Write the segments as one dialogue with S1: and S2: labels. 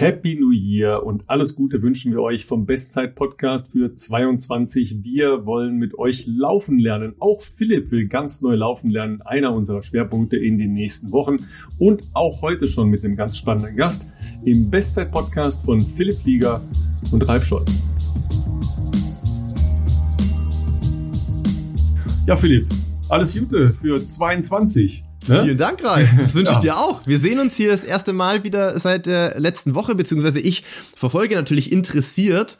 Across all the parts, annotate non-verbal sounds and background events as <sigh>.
S1: Happy New Year und alles Gute wünschen wir euch vom Bestzeit Podcast für 22. Wir wollen mit euch laufen lernen. Auch Philipp will ganz neu laufen lernen, einer unserer Schwerpunkte in den nächsten Wochen und auch heute schon mit einem ganz spannenden Gast im Bestzeit Podcast von Philipp Flieger und Ralf Scholl. Ja, Philipp, alles Gute für 22.
S2: Ne? Vielen Dank, Ralf. Das wünsche ich ja. dir auch. Wir sehen uns hier das erste Mal wieder seit der letzten Woche, beziehungsweise ich verfolge natürlich interessiert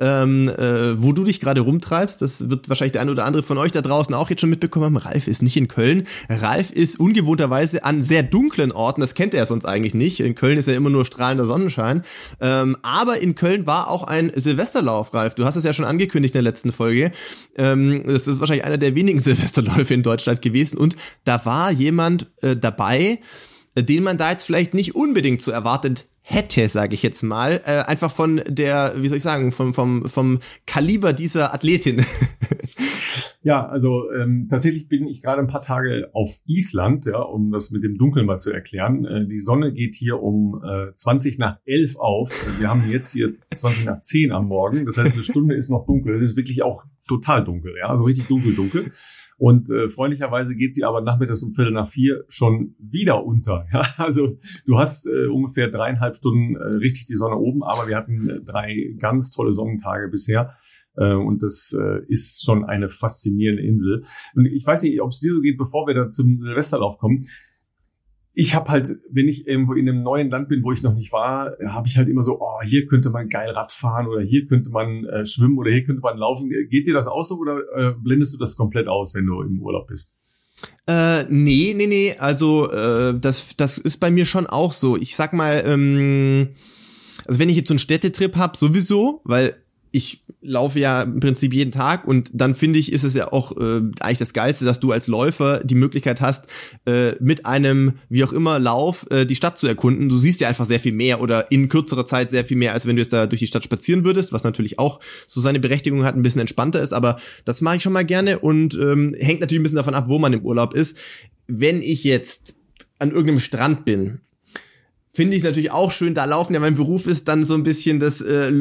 S2: ähm, äh, wo du dich gerade rumtreibst. Das wird wahrscheinlich der eine oder andere von euch da draußen auch jetzt schon mitbekommen haben. Ralf ist nicht in Köln. Ralf ist ungewohnterweise an sehr dunklen Orten. Das kennt er sonst eigentlich nicht. In Köln ist ja immer nur strahlender Sonnenschein. Ähm, aber in Köln war auch ein Silvesterlauf, Ralf. Du hast es ja schon angekündigt in der letzten Folge. Ähm, das ist wahrscheinlich einer der wenigen <laughs> Silvesterläufe in Deutschland gewesen. Und da war jemand äh, dabei, äh, den man da jetzt vielleicht nicht unbedingt so erwartet hätte, sage ich jetzt mal, äh, einfach von der, wie soll ich sagen, vom, vom, vom Kaliber dieser Athletin. <laughs>
S1: ja, also ähm, tatsächlich bin ich gerade ein paar Tage auf Island, ja, um das mit dem Dunkeln mal zu erklären. Äh, die Sonne geht hier um äh, 20 nach 11 auf. Wir haben jetzt hier 20 nach 10 am Morgen. Das heißt, eine Stunde ist noch dunkel. Es ist wirklich auch total dunkel, ja, also richtig dunkel, dunkel. Und äh, freundlicherweise geht sie aber nachmittags um Viertel nach vier schon wieder unter. <laughs> Ja? Also du hast äh, ungefähr dreieinhalb Stunden äh, richtig die Sonne oben, aber wir hatten äh, drei ganz tolle Sonnentage bisher. Äh, und das äh, ist schon eine faszinierende Insel. Und ich weiß nicht, ob es dir so geht, bevor wir da zum Silvesterlauf kommen ich habe halt, wenn ich irgendwo in einem neuen Land bin, wo ich noch nicht war, habe ich halt immer so, oh, hier könnte man geil Rad fahren oder hier könnte man äh, schwimmen oder hier könnte man laufen. Geht dir das auch so oder äh, blendest du das komplett aus, wenn du im Urlaub bist?
S2: Äh, nee, nee, nee. Also äh, das, das ist bei mir schon auch so. Ich sag mal, ähm, also wenn ich jetzt so einen Städtetrip hab, sowieso, weil ich laufe ja im Prinzip jeden Tag und dann finde ich, ist es ja auch äh, eigentlich das Geilste, dass du als Läufer die Möglichkeit hast, äh, mit einem, wie auch immer, Lauf äh, die Stadt zu erkunden. Du siehst ja einfach sehr viel mehr oder in kürzerer Zeit sehr viel mehr, als wenn du jetzt da durch die Stadt spazieren würdest, was natürlich auch so seine Berechtigung hat, ein bisschen entspannter ist, aber das mache ich schon mal gerne und ähm, hängt natürlich ein bisschen davon ab, wo man im Urlaub ist. Wenn ich jetzt an irgendeinem Strand bin finde ich natürlich auch schön, da laufen ja mein Beruf ist, dann so ein bisschen das äh,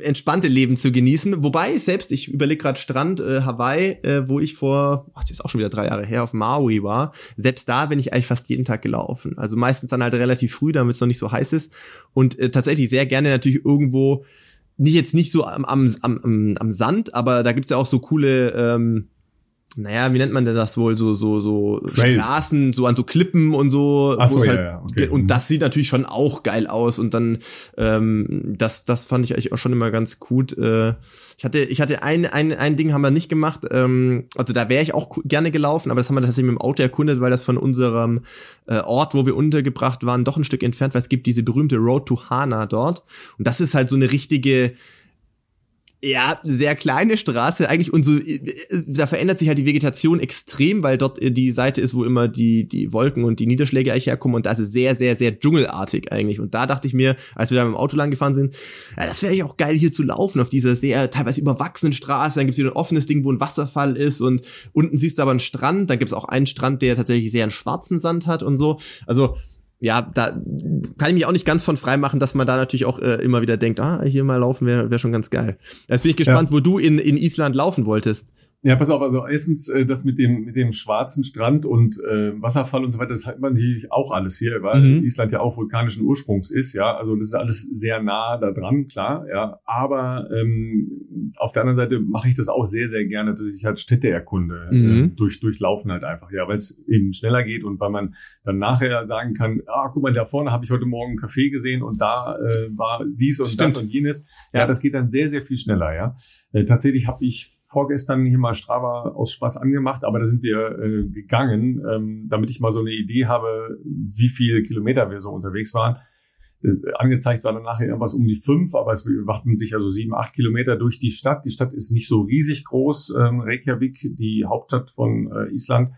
S2: entspannte Leben zu genießen. Wobei, selbst, ich überlege gerade Strand, äh, Hawaii, äh, wo ich vor, ach, das ist auch schon wieder drei Jahre her, auf Maui war. Selbst da bin ich eigentlich fast jeden Tag gelaufen. Also meistens dann halt relativ früh, damit es noch nicht so heiß ist. Und äh, tatsächlich sehr gerne natürlich irgendwo, nicht jetzt nicht so am, am, am, am Sand, aber da gibt's ja auch so coole ähm, naja, wie nennt man denn das wohl, so, so, so Trails. Straßen, so an so Klippen und so.
S1: Ach so
S2: halt,
S1: ja, ja, okay.
S2: Und das sieht natürlich schon auch geil aus. Und dann, ähm, das, das fand ich eigentlich auch schon immer ganz gut. Äh, ich hatte, ich hatte ein, ein, ein Ding haben wir nicht gemacht. Ähm, also da wäre ich auch gerne gelaufen, aber das haben wir tatsächlich mit dem Auto erkundet, weil das von unserem äh, Ort, wo wir untergebracht waren, doch ein Stück entfernt, weil es gibt diese berühmte Road to Hana dort. Und das ist halt so eine richtige, ja, sehr kleine Straße eigentlich und so, äh, da verändert sich halt die Vegetation extrem, weil dort äh, die Seite ist, wo immer die, die Wolken und die Niederschläge eigentlich herkommen und da ist es sehr, sehr, sehr dschungelartig eigentlich. Und da dachte ich mir, als wir da mit dem Auto lang gefahren sind, ja, das wäre ja auch geil hier zu laufen auf dieser sehr teilweise überwachsenen Straße. Dann gibt's hier ein offenes Ding, wo ein Wasserfall ist und unten siehst du aber einen Strand. Dann gibt's auch einen Strand, der tatsächlich sehr einen schwarzen Sand hat und so. Also ja, da kann ich mich auch nicht ganz von frei machen, dass man da natürlich auch äh, immer wieder denkt, ah, hier mal laufen wäre wär schon ganz geil. Jetzt bin ich gespannt, ja. wo du in, in Island laufen wolltest.
S1: Ja, pass auf, also erstens äh, das mit dem mit dem schwarzen Strand und äh, Wasserfall und so weiter, das hat man natürlich auch alles hier, weil mhm. Island ja auch vulkanischen Ursprungs ist, ja. Also das ist alles sehr nah da dran, klar, ja. Aber ähm, auf der anderen Seite mache ich das auch sehr, sehr gerne, dass ich halt Städte erkunde, mhm. äh, durch durchlaufen halt einfach, ja, weil es eben schneller geht und weil man dann nachher sagen kann, ah, guck mal, da vorne habe ich heute Morgen einen Café gesehen und da äh, war dies und Stimmt. das und jenes. Ja, ja, das geht dann sehr, sehr viel schneller, ja. Äh, tatsächlich habe ich vorgestern hier mal Strava aus Spaß angemacht, aber da sind wir äh, gegangen, ähm, damit ich mal so eine Idee habe, wie viele Kilometer wir so unterwegs waren. Äh, angezeigt war dann nachher irgendwas um die fünf, aber es warten sich also sieben, acht Kilometer durch die Stadt. Die Stadt ist nicht so riesig groß, ähm, Reykjavik, die Hauptstadt von äh, Island,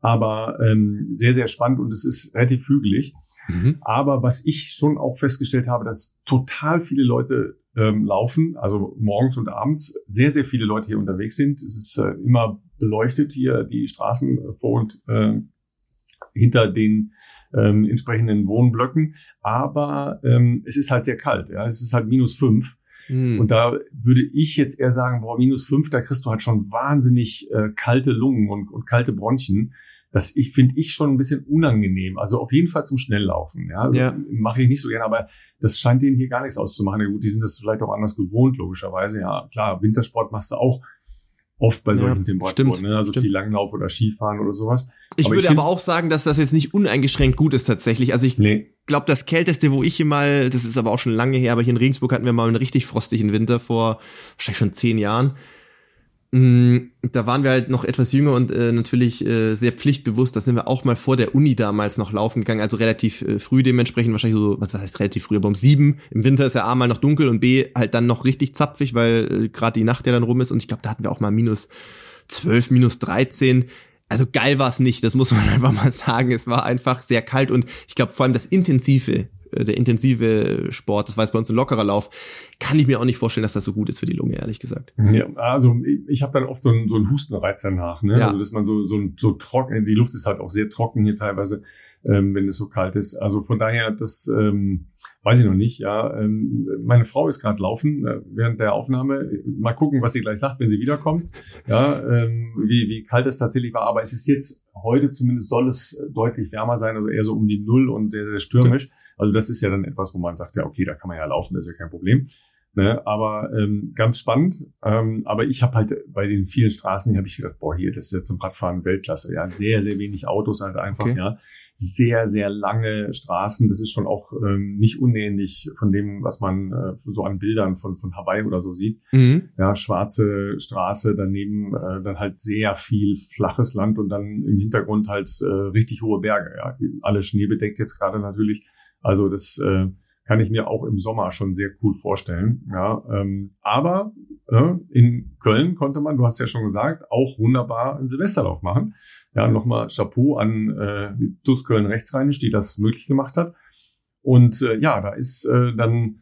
S1: aber ähm, sehr, sehr spannend und es ist relativ hügelig. Mhm. Aber was ich schon auch festgestellt habe, dass total viele Leute ähm, laufen, also morgens und abends sehr, sehr viele Leute hier unterwegs sind. Es ist äh, immer beleuchtet hier die Straßen vor und äh, hinter den ähm, entsprechenden Wohnblöcken. Aber ähm, es ist halt sehr kalt. Ja, es ist halt minus fünf. Mhm. Und da würde ich jetzt eher sagen, boah, minus fünf, da kriegst du halt schon wahnsinnig äh, kalte Lungen und, und kalte Bronchien. Das ich finde ich schon ein bisschen unangenehm. Also auf jeden Fall zum Schnelllaufen. Ja, also ja. mache ich nicht so gerne, aber das scheint denen hier gar nichts auszumachen. Ja, gut, die sind das vielleicht auch anders gewohnt, logischerweise. Ja, klar, Wintersport machst du auch oft bei solchen ja, Temperaturen, ne? also Skilanglauf oder Skifahren oder sowas.
S2: Ich aber würde ich aber auch sagen, dass das jetzt nicht uneingeschränkt gut ist tatsächlich. Also ich nee. glaube, das kälteste, wo ich hier mal, das ist aber auch schon lange her, aber hier in Regensburg hatten wir mal einen richtig frostigen Winter vor wahrscheinlich schon zehn Jahren. Mm, da waren wir halt noch etwas jünger und äh, natürlich äh, sehr pflichtbewusst. Da sind wir auch mal vor der Uni damals noch laufen gegangen, also relativ äh, früh dementsprechend, wahrscheinlich so, was heißt relativ früh, aber um sieben. Im Winter ist ja A mal noch dunkel und B halt dann noch richtig zapfig, weil äh, gerade die Nacht ja dann rum ist. Und ich glaube, da hatten wir auch mal minus zwölf, minus dreizehn. Also geil war es nicht, das muss man <laughs> einfach mal sagen. Es war einfach sehr kalt und ich glaube vor allem das Intensive der intensive Sport, das war jetzt bei uns ein lockerer Lauf, kann ich mir auch nicht vorstellen, dass das so gut ist für die Lunge, ehrlich gesagt.
S1: Ja, also ich, ich habe dann oft so einen, so einen Hustenreiz danach, ne? Ja. Also dass man so, so, so trocken, die Luft ist halt auch sehr trocken hier teilweise, ähm, wenn es so kalt ist. Also von daher, das ähm, weiß ich noch nicht. Ja, ähm, meine Frau ist gerade laufen äh, während der Aufnahme. Mal gucken, was sie gleich sagt, wenn sie wiederkommt. Ja, ähm, wie, wie kalt es tatsächlich war. Aber es ist jetzt heute zumindest soll es deutlich wärmer sein, also eher so um die Null und sehr, sehr stürmisch. Also das ist ja dann etwas, wo man sagt, ja, okay, da kann man ja laufen, das ist ja kein Problem. Ne? Aber ähm, ganz spannend. Ähm, aber ich habe halt bei den vielen Straßen, hier habe ich gedacht, boah, hier, das ist ja zum Radfahren Weltklasse. Ja, sehr, sehr wenig Autos halt einfach, okay. ja. Sehr, sehr lange Straßen. Das ist schon auch ähm, nicht unähnlich von dem, was man äh, so an Bildern von, von Hawaii oder so sieht. Mhm. Ja, schwarze Straße, daneben äh, dann halt sehr viel flaches Land und dann im Hintergrund halt äh, richtig hohe Berge. Ja, alle schneebedeckt jetzt gerade natürlich. Also das äh, kann ich mir auch im Sommer schon sehr cool vorstellen. Ja, ähm, aber äh, in Köln konnte man, du hast ja schon gesagt, auch wunderbar einen Silvesterlauf machen. Ja, nochmal Chapeau an äh, TuS Köln Rechtsrheinisch, die das möglich gemacht hat. Und äh, ja, da ist äh, dann,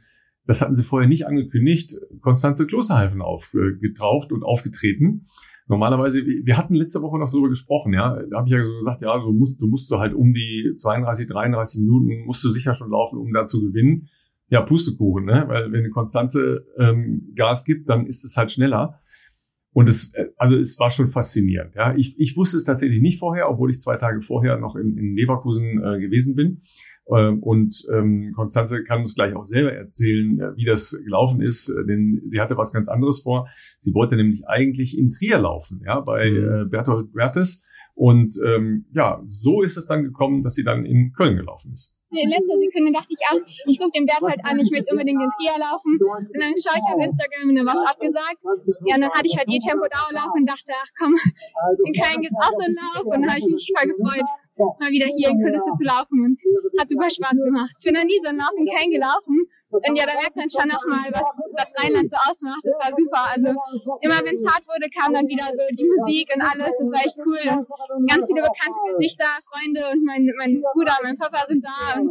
S1: das hatten sie vorher nicht angekündigt, Konstanze Klosterhalfen aufgetaucht und aufgetreten. Normalerweise, wir hatten letzte Woche noch darüber gesprochen, ja. Da habe ich ja so gesagt, ja, so musst, du musst du halt um die 32, 33 Minuten musst du sicher schon laufen, um da zu gewinnen. Ja, Pustekuchen, ne? Weil wenn eine Konstanze ähm, Gas gibt, dann ist es halt schneller. Und es, äh, also es war schon faszinierend. Ja, ich, ich wusste es tatsächlich nicht vorher, obwohl ich zwei Tage vorher noch in, in Leverkusen äh, gewesen bin. Ähm, und ähm, Konstanze kann uns gleich auch selber erzählen, äh, wie das gelaufen ist, äh, denn sie hatte was ganz anderes vor. Sie wollte nämlich eigentlich in Trier laufen, ja, bei mhm. äh, Bertolt Bertes. Und ähm, ja, so ist es dann gekommen, dass sie dann in Köln gelaufen ist.
S3: In letzter Sekunde dachte ich, ach, ich rufe den Berthold an, ich möchte unbedingt den Trier laufen. Und dann schaue ich auf Instagram und dann was abgesagt. Ja, und dann hatte ich halt E-Tempo-Dauerlauf und dachte, ach komm, in Köln gibt's auch so einen Lauf. Und dann habe ich mich voll gefreut mal wieder hier in Kulisse zu laufen und hat super Spaß gemacht. Ich bin noch nie so einen Lauf in Köln gelaufen und ja, da merkt man schon nochmal, was das Rheinland so ausmacht. Das war super. Also immer wenn es hart wurde, kam dann wieder so die Musik und alles. Das war echt cool. Und ganz viele bekannte Gesichter, Freunde und mein, mein Bruder, mein Papa sind da. Und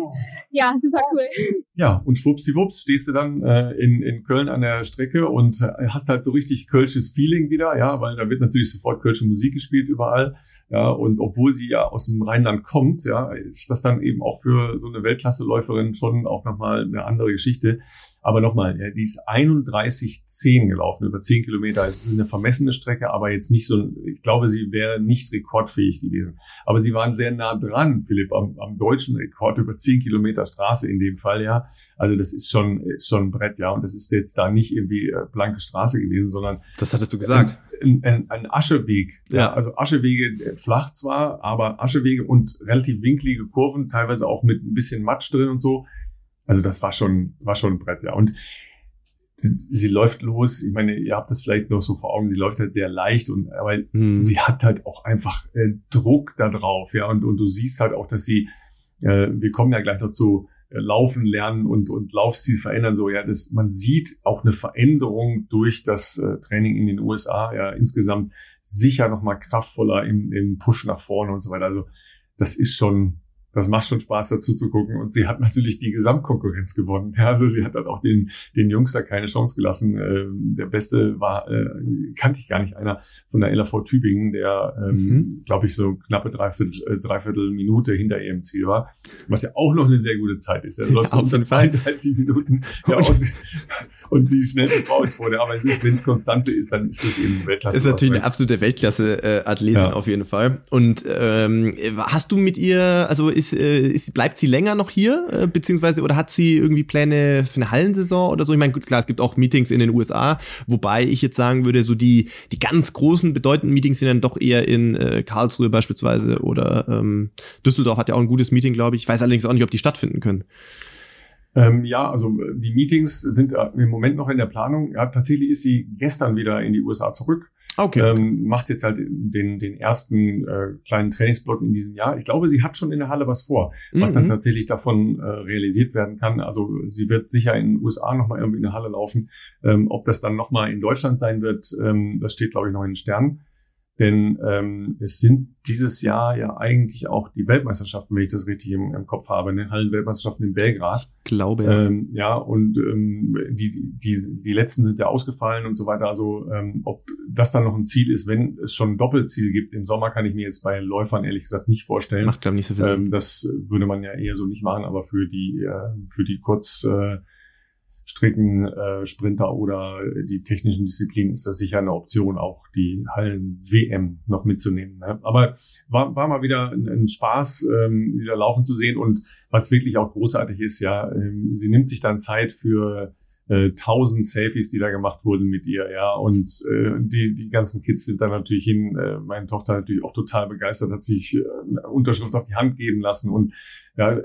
S3: ja, super cool.
S1: Ja, und schwuppsiwupps stehst du dann äh, in, in Köln an der Strecke und hast halt so richtig kölsches Feeling wieder, ja, weil da wird natürlich sofort kölsche Musik gespielt überall. Ja, und obwohl sie ja aus dem Rheinland kommt, ja, ist das dann eben auch für so eine Weltklasseläuferin schon auch nochmal eine andere Geschichte. Aber nochmal, die ist 31,10 gelaufen, über 10 Kilometer. Es ist eine vermessene Strecke, aber jetzt nicht so, ich glaube, sie wäre nicht rekordfähig gewesen. Aber sie waren sehr nah dran, Philipp, am, am deutschen Rekord über 10 Kilometer Straße in dem Fall, ja. Also das ist schon, ist schon ein Brett, ja. Und das ist jetzt da nicht irgendwie äh, blanke Straße gewesen, sondern.
S2: Das hattest du gesagt.
S1: Ein, ein, ein Ascheweg. Ja. ja. Also Aschewege äh, flach zwar, aber Aschewege und relativ winklige Kurven, teilweise auch mit ein bisschen Matsch drin und so. Also das war schon, war schon ein Brett, ja. Und sie läuft los. Ich meine, ihr habt das vielleicht noch so vor Augen. Sie läuft halt sehr leicht und aber mhm. sie hat halt auch einfach äh, Druck da drauf, ja. Und, und du siehst halt auch, dass sie, äh, wir kommen ja gleich noch zu äh, Laufen lernen und und Laufstil verändern. So ja, das man sieht auch eine Veränderung durch das äh, Training in den USA. Ja, insgesamt sicher noch mal kraftvoller im, im Push nach vorne und so weiter. Also das ist schon das macht schon Spaß dazu zu gucken. Und sie hat natürlich die Gesamtkonkurrenz gewonnen. Ja, also sie hat dann auch den, den Jungs da keine Chance gelassen. Ähm, der Beste war, äh, kannte ich gar nicht, einer von der LAV Tübingen, der, ähm, mhm. glaube ich, so knappe Dreiviertel, äh, Dreiviertel Minute hinter ihrem Ziel war. Was ja auch noch eine sehr gute Zeit ist. Er läuft so unter 32 Minuten. Ja, und, und die schnellste Frau ist vor der. Aber wenn es Konstanze ist, dann ist es eben Weltklasse.
S2: Ist natürlich eine absolute Weltklasse-Athletin ja. auf jeden Fall. Und ähm, hast du mit ihr, also ist, äh, ist, bleibt sie länger noch hier, äh, beziehungsweise oder hat sie irgendwie Pläne für eine Hallensaison oder so? Ich meine, klar, es gibt auch Meetings in den USA, wobei ich jetzt sagen würde, so die, die ganz großen, bedeutenden Meetings sind dann doch eher in äh, Karlsruhe beispielsweise oder ähm, Düsseldorf hat ja auch ein gutes Meeting, glaube ich. Ich weiß allerdings auch nicht, ob die stattfinden können.
S1: Ähm, ja, also die Meetings sind äh, im Moment noch in der Planung. Ja, tatsächlich ist sie gestern wieder in die USA zurück. Okay. Ähm, macht jetzt halt den, den ersten äh, kleinen Trainingsblock in diesem Jahr. Ich glaube, sie hat schon in der Halle was vor, was mhm. dann tatsächlich davon äh, realisiert werden kann. Also sie wird sicher in den USA nochmal irgendwie in der Halle laufen. Ähm, ob das dann nochmal in Deutschland sein wird, ähm, das steht, glaube ich, noch in den Sternen. Denn ähm, es sind dieses Jahr ja eigentlich auch die Weltmeisterschaften, wenn ich das richtig im, im Kopf habe, ne? Hallenweltmeisterschaften in Belgrad.
S2: Glaube ja.
S1: Ähm, ja, und ähm, die, die, die letzten sind ja ausgefallen und so weiter. Also ähm, ob das dann noch ein Ziel ist, wenn es schon ein Doppelziel gibt im Sommer, kann ich mir jetzt bei Läufern ehrlich gesagt nicht vorstellen.
S2: Macht, glaube ich, nicht so viel
S1: Sinn. Ähm, das würde man ja eher so nicht machen, aber für die, äh, für die kurz äh, Stricken, äh, Sprinter oder die technischen Disziplinen ist das sicher eine Option, auch die Hallen-WM noch mitzunehmen. Ne? Aber war, war mal wieder ein, ein Spaß, ähm, wieder laufen zu sehen und was wirklich auch großartig ist, ja, ähm, sie nimmt sich dann Zeit für äh, tausend Selfies, die da gemacht wurden mit ihr, ja. Und äh, die, die ganzen Kids sind dann natürlich hin, äh, meine Tochter natürlich auch total begeistert, hat sich äh, eine Unterschrift auf die Hand geben lassen und ja,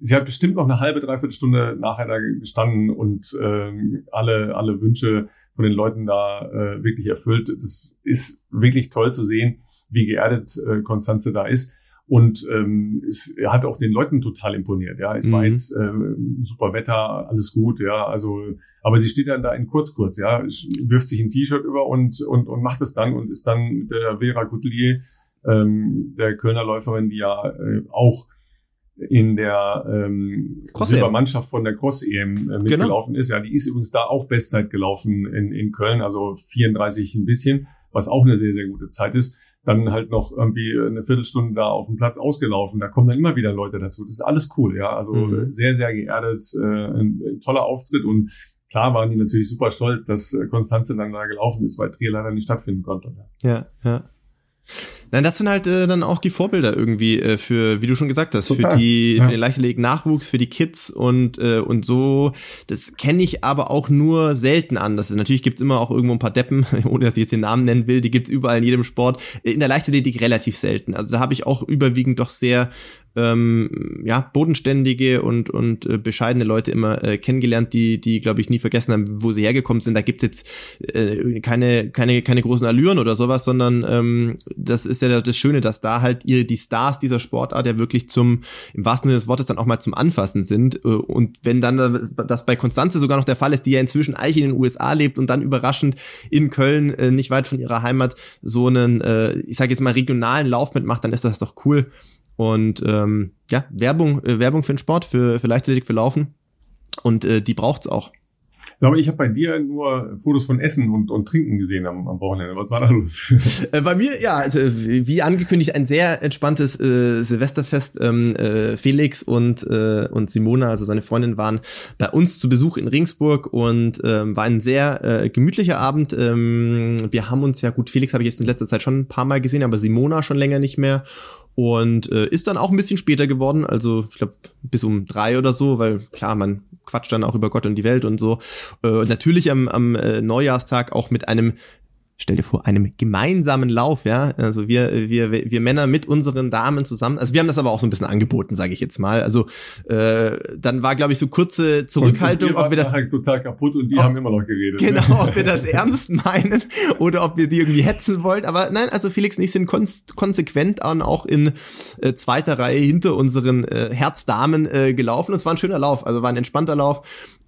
S1: sie hat bestimmt noch eine halbe, dreiviertel Stunde nachher da gestanden und ähm, alle, alle Wünsche von den Leuten da äh, wirklich erfüllt. Das ist wirklich toll zu sehen, wie geerdet äh, Konstanze da ist. Und ähm, es hat auch den Leuten total imponiert. Ja, es mhm. war jetzt äh, super Wetter, alles gut. Ja, also, aber sie steht dann da in kurz kurz. Ja, wirft sich ein T-Shirt über und und und macht es dann und ist dann der Vera Goutelier, ähm, der Kölner Läuferin, die ja äh, auch in der ähm, Silbermannschaft von der Cross-EM äh, genau. mitgelaufen genau. ist. Ja, die ist übrigens da auch Bestzeit gelaufen in, in Köln, also 34 ein bisschen, was auch eine sehr, sehr gute Zeit ist. Dann halt noch irgendwie eine Viertelstunde da auf dem Platz ausgelaufen. Da kommen dann immer wieder Leute dazu. Das ist alles cool, ja. Also mhm. sehr, sehr geerdet, äh, ein, ein toller Auftritt und klar waren die natürlich super stolz, dass Konstanze dann da gelaufen ist, weil Trier leider nicht stattfinden konnte.
S2: Ja, ja. Nein, das sind halt äh, dann auch die Vorbilder irgendwie äh, für, wie du schon gesagt hast, Total. für die ja. für den leichtathletik Nachwuchs, für die Kids und äh, und so. Das kenne ich aber auch nur selten an. Das ist, natürlich gibt's immer auch irgendwo ein paar Deppen, <laughs> ohne dass ich jetzt den Namen nennen will. Die gibt's überall in jedem Sport. In der Leichtathletik relativ selten. Also da habe ich auch überwiegend doch sehr ähm, ja, bodenständige und, und äh, bescheidene Leute immer äh, kennengelernt, die, die, glaube ich, nie vergessen haben, wo sie hergekommen sind. Da gibt's jetzt äh, keine, keine, keine großen Allüren oder sowas, sondern ähm, das ist ja das Schöne, dass da halt ihr, die Stars dieser Sportart ja wirklich zum, im wahrsten Sinne des Wortes, dann auch mal zum Anfassen sind. Äh, und wenn dann das bei Konstanze sogar noch der Fall ist, die ja inzwischen eigentlich in den USA lebt und dann überraschend in Köln, äh, nicht weit von ihrer Heimat, so einen, äh, ich sage jetzt mal, regionalen Lauf mitmacht, dann ist das doch cool. Und ähm, ja, Werbung, Werbung für den Sport, für, für Leichtathletik, für Laufen. Und äh, die braucht's auch.
S1: Ich glaube, ich habe bei dir nur Fotos von Essen und, und Trinken gesehen am, am Wochenende. Was war da los? <laughs>
S2: Äh, bei mir, ja, also, wie angekündigt, ein sehr entspanntes äh, Silvesterfest. Ähm, äh, Felix und, äh, und Simona, also seine Freundin, waren bei uns zu Besuch in Ringsburg und ähm, war ein sehr äh, gemütlicher Abend. Ähm, wir haben uns ja, gut, Felix habe ich jetzt in letzter Zeit schon ein paar Mal gesehen, aber Simona schon länger nicht mehr und äh, ist dann auch ein bisschen später geworden, also ich glaube bis um drei oder so, weil klar, man quatscht dann auch über Gott und die Welt und so. Äh, natürlich am, am äh, Neujahrstag auch mit einem stell dir vor, einem gemeinsamen Lauf, ja. Also wir, wir, wir Männer mit unseren Damen zusammen. Also wir haben das aber auch so ein bisschen angeboten, sage ich jetzt mal. Also äh, dann war, glaube ich, so kurze Zurückhaltung,
S1: ob wir das halt total kaputt und die ob, haben immer noch geredet.
S2: Ne? Genau, ob wir das <laughs> ernst meinen oder ob wir die irgendwie hetzen wollen. Aber nein, also Felix und ich sind konsequent auch in äh, zweiter Reihe hinter unseren äh, Herzdamen äh, gelaufen. Es war ein schöner Lauf, also war ein entspannter Lauf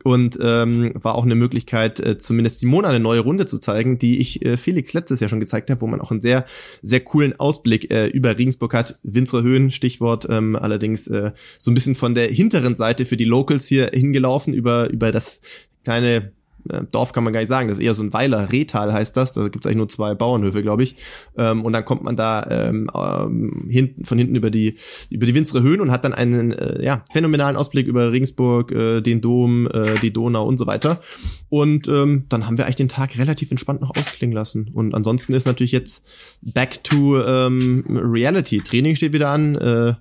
S2: und ähm, war auch eine Möglichkeit, äh, zumindest Simona eine neue Runde zu zeigen, die ich äh, Felix letztes Jahr schon gezeigt habe, wo man auch einen sehr, sehr coolen Ausblick äh, über Regensburg hat. Winzere Höhen, Stichwort, ähm, allerdings äh, so ein bisschen von der hinteren Seite für die Locals hier hingelaufen, über, über das kleine äh, Dorf kann man gar nicht sagen, das ist eher so ein Weiler, Rehtal heißt das, da gibt es eigentlich nur zwei Bauernhöfe, glaube ich. Ähm, und dann kommt man da ähm, ähm, hinten, von hinten über die, über die Winsere Höhen und hat dann einen äh, ja, phänomenalen Ausblick über Regensburg, äh, den Dom, äh, die Donau und so weiter. Und ähm, dann haben wir eigentlich den Tag relativ entspannt noch ausklingen lassen. Und ansonsten ist natürlich jetzt back to ähm, reality. Training steht wieder an. Äh,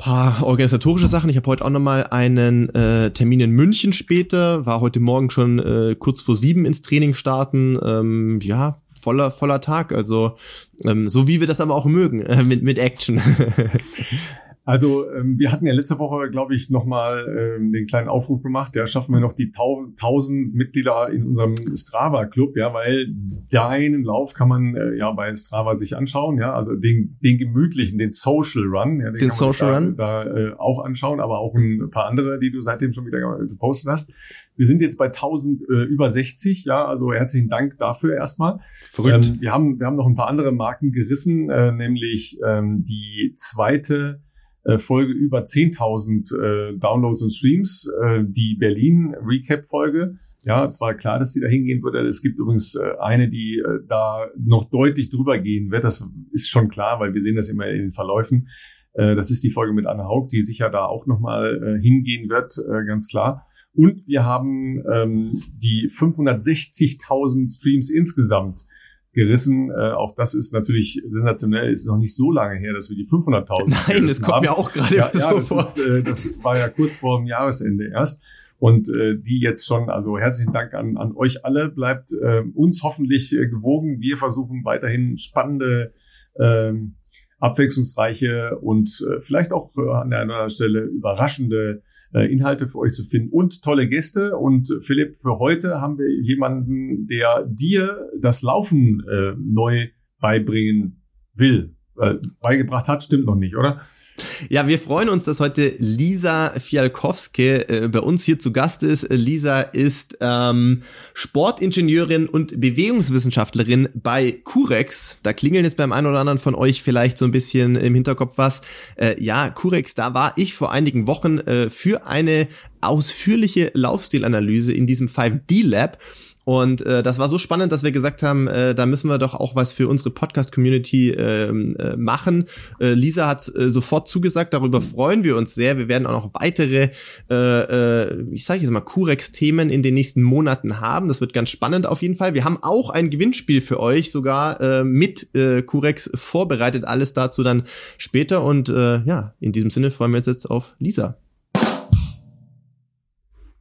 S2: paar organisatorische Sachen. Ich habe heute auch nochmal einen äh, Termin in München später, war heute Morgen schon äh, kurz vor sieben ins Training starten. Ähm, ja, voller, voller Tag. Also ähm, so wie wir das aber auch mögen, äh, mit, mit Action. <laughs>
S1: Also ähm, wir hatten ja letzte Woche, glaube ich, nochmal ähm, den kleinen Aufruf gemacht. Ja, schaffen wir noch die 1000 Mitglieder in unserem Strava-Club, ja, weil deinen Lauf kann man äh, ja bei Strava sich anschauen, ja, also den, den gemütlichen, den Social Run, ja,
S2: den, den Social
S1: da,
S2: Run
S1: da äh, auch anschauen, aber auch ein paar andere, die du seitdem schon wieder gepostet hast. Wir sind jetzt bei 1000 äh, über 60, ja, also herzlichen Dank dafür erstmal.
S2: Verrückt.
S1: Ähm, wir haben wir haben noch ein paar andere Marken gerissen, äh, nämlich ähm, die zweite äh, Folge über 10.000 äh, Downloads und Streams, äh, die Berlin Recap Folge. Ja, es war klar, dass sie da hingehen würde. Es gibt übrigens äh, eine, die äh, da noch deutlich drüber gehen wird. Das ist schon klar, weil wir sehen das immer in den Verläufen. Äh, das ist die Folge mit Anne Haug, die sicher da auch nochmal äh, hingehen wird, äh, ganz klar. Und wir haben ähm, die 560.000 Streams insgesamt gerissen. Äh, auch das ist natürlich sensationell. Ist noch nicht so lange her, dass wir die 500.000
S2: Nein, das kommt
S1: haben.
S2: mir auch gerade
S1: ja, <laughs>
S2: so
S1: ja, das,
S2: vor.
S1: ist, äh, das war ja kurz vor dem Jahresende erst. Und äh, die jetzt schon, also herzlichen Dank an, an euch alle. Bleibt äh, uns hoffentlich äh, gewogen. Wir versuchen weiterhin spannende ähm, abwechslungsreiche und äh, vielleicht auch äh, an der anderen Stelle überraschende äh, Inhalte für euch zu finden und tolle Gäste. Und äh, Philipp, für heute haben wir jemanden, der dir das Laufen äh, neu beibringen will. Äh, beigebracht hat, stimmt noch nicht, oder?
S2: Ja, wir freuen uns, dass heute Lisa Fialkowski äh, bei uns hier zu Gast ist. Lisa ist ähm, Sportingenieurin und Bewegungswissenschaftlerin bei Curex. Da klingeln jetzt beim einen oder anderen von euch vielleicht so ein bisschen im Hinterkopf was. Äh, ja, Curex, da war ich vor einigen Wochen äh, für eine ausführliche Laufstilanalyse in diesem 5D Lab. Und äh, das war so spannend, dass wir gesagt haben, äh, da müssen wir doch auch was für unsere Podcast-Community ähm, äh, machen. Äh, Lisa hat äh, sofort zugesagt, darüber freuen wir uns sehr. Wir werden auch noch weitere, äh, äh, ich sage jetzt mal, Curex-Themen in den nächsten Monaten haben. Das wird ganz spannend auf jeden Fall. Wir haben auch ein Gewinnspiel für euch sogar äh, mit äh, Curex vorbereitet. Alles dazu dann später. Und äh, ja, in diesem Sinne freuen wir uns jetzt auf Lisa.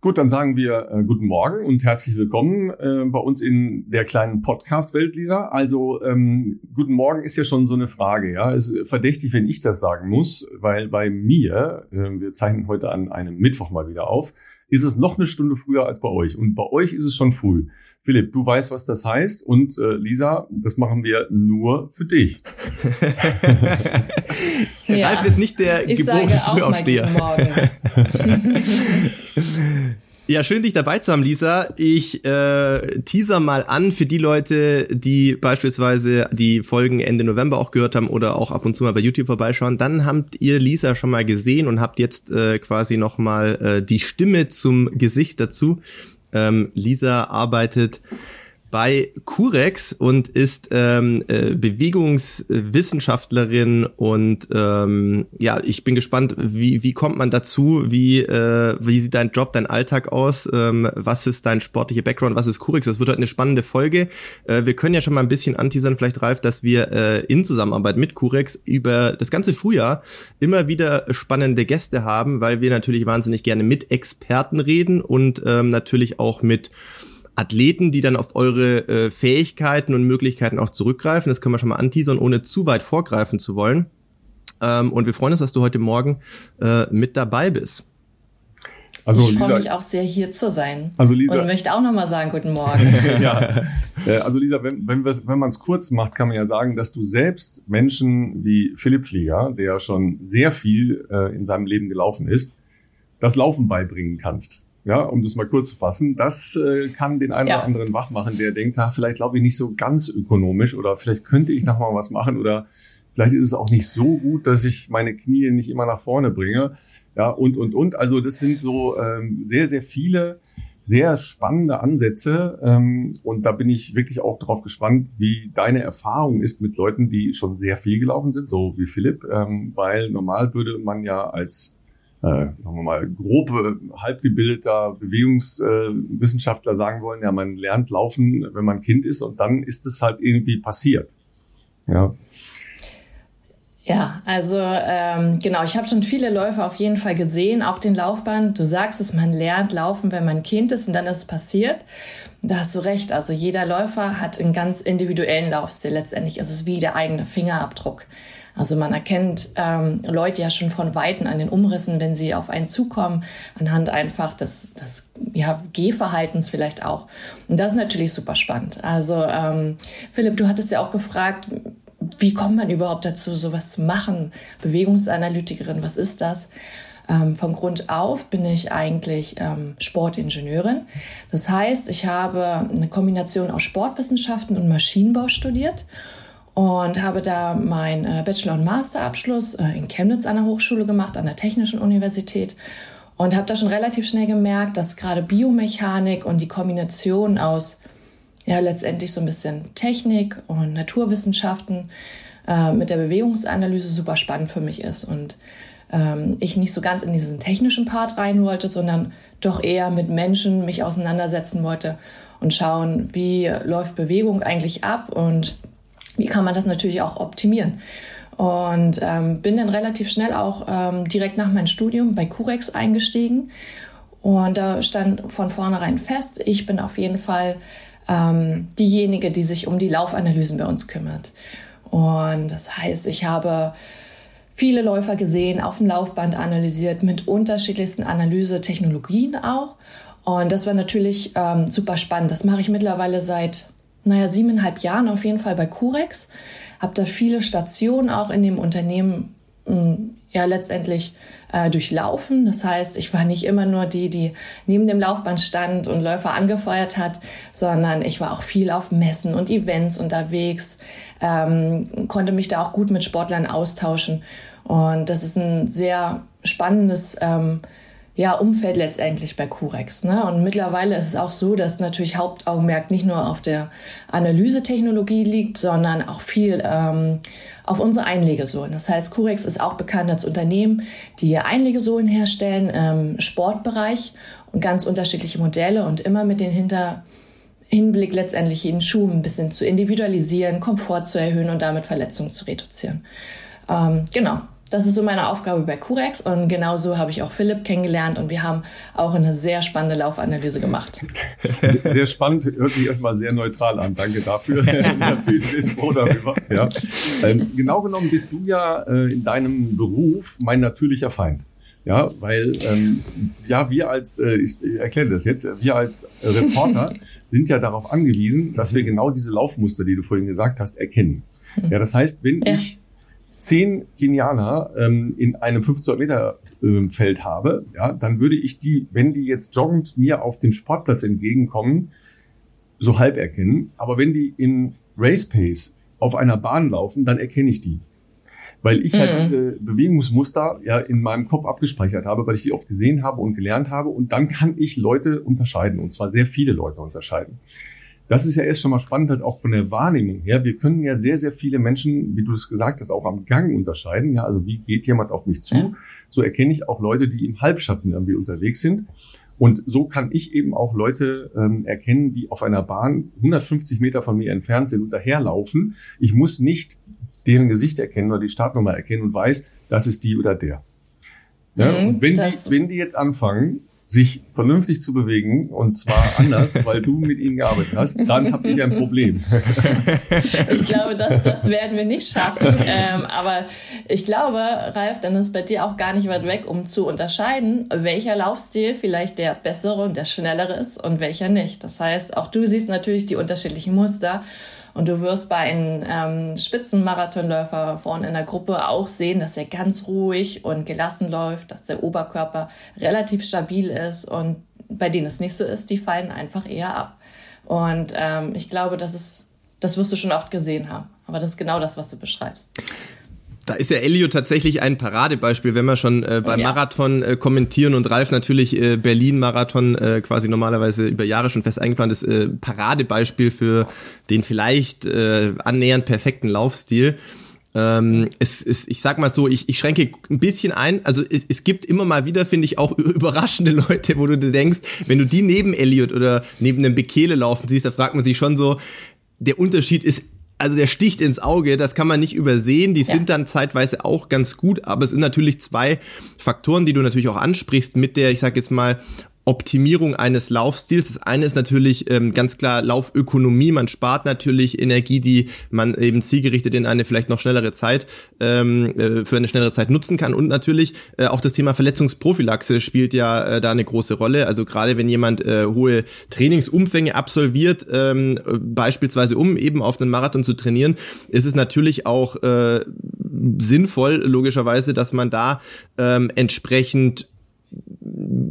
S1: Gut, dann sagen wir äh, guten Morgen und herzlich willkommen äh, bei uns in der kleinen Podcast-Welt, Lisa. Also ähm, guten Morgen ist ja schon so eine Frage, ja. Es ist verdächtig, wenn ich das sagen muss, weil bei mir, äh, wir zeichnen heute an einem Mittwoch mal wieder auf, ist es noch eine Stunde früher als bei euch. Und bei euch ist es schon früh. Philipp, du weißt, was das heißt. Und äh, Lisa, das machen wir nur für dich. <laughs>
S2: ja, Ralf ist nicht der
S4: ich
S2: geborene Frühaufsteher. <laughs> Ja, schön, dich dabei zu haben, Lisa. Ich äh, teaser mal an für die Leute, die beispielsweise die Folgen Ende November auch gehört haben oder auch ab und zu mal bei YouTube vorbeischauen. Dann habt ihr Lisa schon mal gesehen und habt jetzt äh, quasi noch mal äh, die Stimme zum Gesicht dazu. Ähm, Lisa arbeitet bei Curex und ist ähm, äh, Bewegungswissenschaftlerin und ähm, ja, ich bin gespannt, wie, wie kommt man dazu, wie, äh, wie sieht dein Job, dein Alltag aus, ähm, was ist dein sportlicher Background, was ist Curex, das wird heute eine spannende Folge. Äh, wir können ja schon mal ein bisschen anteasern, vielleicht Ralf, dass wir äh, in Zusammenarbeit mit Curex über das ganze Frühjahr immer wieder spannende Gäste haben, weil wir natürlich wahnsinnig gerne mit Experten reden und ähm, natürlich auch mit Athleten, die dann auf eure äh, Fähigkeiten und Möglichkeiten auch zurückgreifen. Das können wir schon mal anteasern, ohne zu weit vorgreifen zu wollen. Ähm, und wir freuen uns, dass du heute Morgen äh, mit dabei bist.
S1: Also
S4: ich freue mich auch sehr, hier zu sein.
S1: Also Lisa-
S4: Und möchte auch nochmal sagen, guten Morgen. <laughs>
S1: ja. Äh, Also Lisa, wenn, wenn, wenn man es kurz macht, kann man ja sagen, dass du selbst Menschen wie Philipp Flieger, der schon sehr viel äh, in seinem Leben gelaufen ist, das Laufen beibringen kannst. Ja, um das mal kurz zu fassen, das äh, kann den einen ja. oder anderen wach machen, der denkt, ah, vielleicht glaube ich nicht so ganz ökonomisch oder vielleicht könnte ich noch mal was machen oder vielleicht ist es auch nicht so gut, dass ich meine Knie nicht immer nach vorne bringe. Ja, und, und, und. Also das sind so ähm, sehr, sehr viele sehr spannende Ansätze ähm, und da bin ich wirklich auch drauf gespannt, wie deine Erfahrung ist mit Leuten, die schon sehr viel gelaufen sind, so wie Philipp, ähm, weil normal würde man ja als sagen wir mal, grobe, halbgebildeter Bewegungswissenschaftler äh, sagen wollen, ja, man lernt laufen, wenn man Kind ist und dann ist es halt irgendwie passiert. Ja.
S4: Ja, also ähm, genau, ich habe schon viele Läufer auf jeden Fall gesehen auf den Laufbahnen. Du sagst es, man lernt laufen, wenn man Kind ist und dann ist es passiert. Da hast du recht. Also jeder Läufer hat einen ganz individuellen Laufstil. Letztendlich ist es wie der eigene Fingerabdruck. Also man erkennt ähm, Leute ja schon von Weitem an den Umrissen, wenn sie auf einen zukommen, anhand einfach des, des ja, Gehverhaltens vielleicht auch. Und das ist natürlich super spannend. Also ähm, Philipp, du hattest ja auch gefragt, wie kommt man überhaupt dazu, sowas zu machen? Bewegungsanalytikerin, was ist das? Ähm, von Grund auf bin ich eigentlich ähm, Sportingenieurin. Das heißt, ich habe eine Kombination aus Sportwissenschaften und Maschinenbau studiert und habe da meinen äh, Bachelor- und Masterabschluss äh, in Chemnitz an der Hochschule gemacht, an der Technischen Universität. Und habe da schon relativ schnell gemerkt, dass gerade Biomechanik und die Kombination aus ja letztendlich so ein bisschen Technik und Naturwissenschaften äh, mit der Bewegungsanalyse super spannend für mich ist und ähm, ich nicht so ganz in diesen technischen Part rein wollte, sondern doch eher mit Menschen mich auseinandersetzen wollte und schauen, wie läuft Bewegung eigentlich ab und wie kann man das natürlich auch optimieren. Und ähm, bin dann relativ schnell auch ähm, direkt nach meinem Studium bei Curex eingestiegen. Und da stand von vornherein fest, ich bin auf jeden Fall ähm, diejenige, die sich um die Laufanalysen bei uns kümmert. Und das heißt, ich habe viele Läufer gesehen, auf dem Laufband analysiert, mit unterschiedlichsten Analysetechnologien auch. Und das war natürlich ähm, super spannend. Das mache ich mittlerweile seit, naja, siebeneinhalb Jahren auf jeden Fall bei Curex. Habe da viele Stationen auch in dem Unternehmen hm, ja letztendlich äh, durchlaufen. Das heißt, ich war nicht immer nur die, die neben dem Laufband stand und Läufer angefeuert hat, sondern ich war auch viel auf Messen und Events unterwegs, ähm, konnte mich da auch gut mit Sportlern austauschen. Und das ist ein sehr spannendes ähm, ja, Umfeld letztendlich bei Curex. Ne? Und mittlerweile ist es auch so, dass natürlich Hauptaugenmerk nicht nur auf der Analysetechnologie liegt, sondern auch viel ähm, auf unsere Einlegesohlen. Das heißt, Curex ist auch bekannt als Unternehmen, die Einlegesohlen herstellen im Sportbereich und ganz unterschiedliche Modelle und immer mit den Hinter Hinblick letztendlich jeden Schuh ein bisschen zu individualisieren, Komfort zu erhöhen und damit Verletzungen zu reduzieren. Ähm, genau. Das ist so meine Aufgabe bei Curex und genauso habe ich auch Philipp kennengelernt und wir haben auch eine sehr spannende Laufanalyse gemacht.
S1: Sehr spannend, hört sich erstmal sehr neutral an. Danke dafür. <laughs> Ja. Ähm, genau genommen bist du ja äh, in deinem Beruf mein natürlicher Feind. Ja, weil ähm, ja wir als, äh, ich erkläre das jetzt, wir als Reporter <laughs> sind ja darauf angewiesen, dass wir genau diese Laufmuster, die du vorhin gesagt hast, erkennen. Ja, das heißt, wenn ja. ich zehn Kenianer ähm, in einem 500 Meter äh, Feld habe, ja, dann würde ich die, wenn die jetzt joggend mir auf dem Sportplatz entgegenkommen, so halb erkennen. Aber wenn die in Race Pace auf einer Bahn laufen, dann erkenne ich die. Weil ich halt mhm. halt diese Bewegungsmuster ja in meinem Kopf abgespeichert habe, weil ich sie oft gesehen habe und gelernt habe. Und dann kann ich Leute unterscheiden, und zwar sehr viele Leute unterscheiden. Das ist ja erst schon mal spannend, halt auch von der Wahrnehmung her. Wir können ja sehr, sehr viele Menschen, wie du es gesagt hast, auch am Gang unterscheiden. Ja, also wie geht jemand auf mich zu? Ja. So erkenne ich auch Leute, die im Halbschatten irgendwie unterwegs sind. Und so kann ich eben auch Leute ähm, erkennen, die auf einer Bahn 150 Meter von mir entfernt sind und daherlaufen. Ich muss nicht deren Gesicht erkennen oder die Startnummer erkennen und weiß, das ist die oder der. Ja, mhm, und wenn die, wenn die jetzt anfangen, sich vernünftig zu bewegen und zwar <laughs> anders, weil du mit ihnen gearbeitet hast, dann habe ich ein Problem. <laughs>
S4: ich glaube, das, das werden wir nicht schaffen. Ähm, aber ich glaube, Ralf, dann ist bei dir auch gar nicht weit weg, um zu unterscheiden, welcher Laufstil vielleicht der bessere und der schnellere ist und welcher nicht. Das heißt, auch du siehst natürlich die unterschiedlichen Muster. Und du wirst bei einem ähm, Spitzenmarathonläufer vorne in der Gruppe auch sehen, dass er ganz ruhig und gelassen läuft, dass der Oberkörper relativ stabil ist und bei denen es nicht so ist, die fallen einfach eher ab. Und ähm, ich glaube, das ist, das wirst du schon oft gesehen haben. Aber das ist genau das, was du beschreibst.
S2: Da ist ja Elio tatsächlich ein Paradebeispiel, wenn wir schon äh, beim ja. Marathon äh, kommentieren und Ralf natürlich äh, Berlin-Marathon äh, quasi normalerweise über Jahre schon fest eingeplant ist, äh, Paradebeispiel für den vielleicht äh, annähernd perfekten Laufstil. Ähm, es ist, ich sag mal so, ich, ich schränke ein bisschen ein. Also es, es gibt immer mal wieder, finde ich, auch <laughs> überraschende Leute, wo du dir denkst, wenn du die neben Elliot oder neben einem Bekele laufen siehst, da fragt man sich schon so, der Unterschied ist also der sticht ins Auge, das kann man nicht übersehen. Die ja. sind dann zeitweise auch ganz gut, aber es sind natürlich zwei Faktoren, die du natürlich auch ansprichst mit der, ich sag jetzt mal, Optimierung eines Laufstils. Das eine ist natürlich ähm, ganz klar Laufökonomie. Man spart natürlich Energie, die man eben zielgerichtet in eine vielleicht noch schnellere Zeit ähm, äh, für eine schnellere Zeit nutzen kann. Und natürlich äh, auch das Thema Verletzungsprophylaxe spielt ja äh, da eine große Rolle. Also gerade wenn jemand äh, hohe Trainingsumfänge absolviert, ähm, beispielsweise um eben auf einen Marathon zu trainieren, ist es natürlich auch äh, sinnvoll, logischerweise, dass man da ähm, entsprechend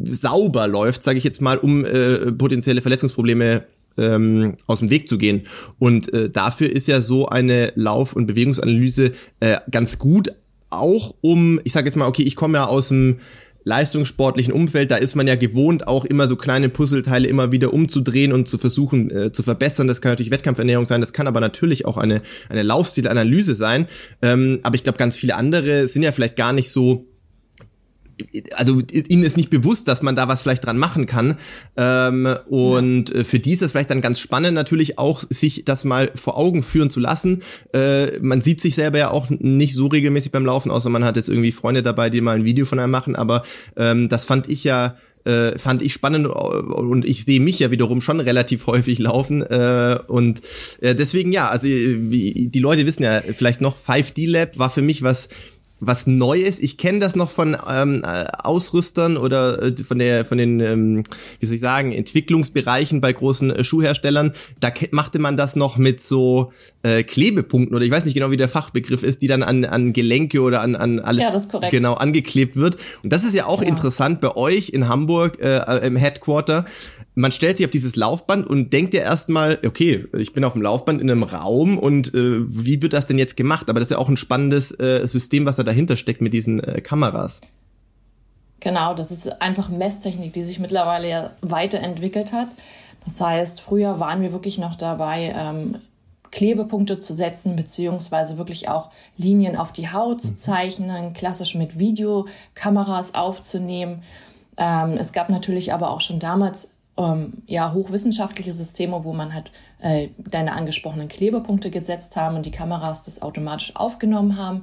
S2: sauber läuft, sage ich jetzt mal, um äh, potenzielle Verletzungsprobleme ähm, aus dem Weg zu gehen. Und äh, dafür ist ja so eine Lauf- und Bewegungsanalyse äh, ganz gut, auch um, ich sage jetzt mal, okay, ich komme ja aus dem leistungssportlichen Umfeld, da ist man ja gewohnt, auch immer so kleine Puzzleteile immer wieder umzudrehen und zu versuchen äh, zu verbessern. Das kann natürlich Wettkampfernährung sein, das kann aber natürlich auch eine, eine Laufstilanalyse sein. Ähm, aber ich glaube, ganz viele andere sind ja vielleicht gar nicht so also ihnen ist nicht bewusst, dass man da was vielleicht dran machen kann. Ähm, und ja. Äh, für die ist es vielleicht dann ganz spannend natürlich auch, sich das mal vor Augen führen zu lassen. Äh, man sieht sich selber ja auch nicht so regelmäßig beim Laufen, außer man hat jetzt irgendwie Freunde dabei, die mal ein Video von einem machen. Aber ähm, das fand ich ja äh, fand ich spannend und ich sehe mich ja wiederum schon relativ häufig laufen äh, und äh, deswegen ja, also wie, die Leute wissen ja vielleicht noch 5D Lab war für mich was was Neues. Ich kenne das noch von ähm, äh, Ausrüstern oder äh, von der von den ähm, wie soll ich sagen Entwicklungsbereichen bei großen äh, Schuhherstellern. Da machte man das noch mit so äh, Klebepunkten oder ich weiß nicht genau wie der Fachbegriff ist, die dann an, an Gelenke oder an, an alles
S4: ja,
S2: genau angeklebt wird. Und das ist ja auch ja. interessant bei euch in Hamburg äh, im Headquarter man stellt sich auf dieses Laufband und denkt ja erstmal, okay, ich bin auf dem Laufband in einem Raum und äh, wie wird das denn jetzt gemacht? Aber das ist ja auch ein spannendes äh, System, was da dahinter steckt mit diesen äh, Kameras.
S4: Genau, das ist einfach Messtechnik, die sich mittlerweile ja weiterentwickelt hat. Das heißt, früher waren wir wirklich noch dabei, ähm, Klebepunkte zu setzen, beziehungsweise wirklich auch Linien auf die Haut zu zeichnen, klassisch mit Videokameras aufzunehmen. Ähm, es gab natürlich aber auch schon damals ähm, ja, hochwissenschaftliche Systeme, wo man halt äh, deine angesprochenen Klebepunkte gesetzt haben und die Kameras das automatisch aufgenommen haben.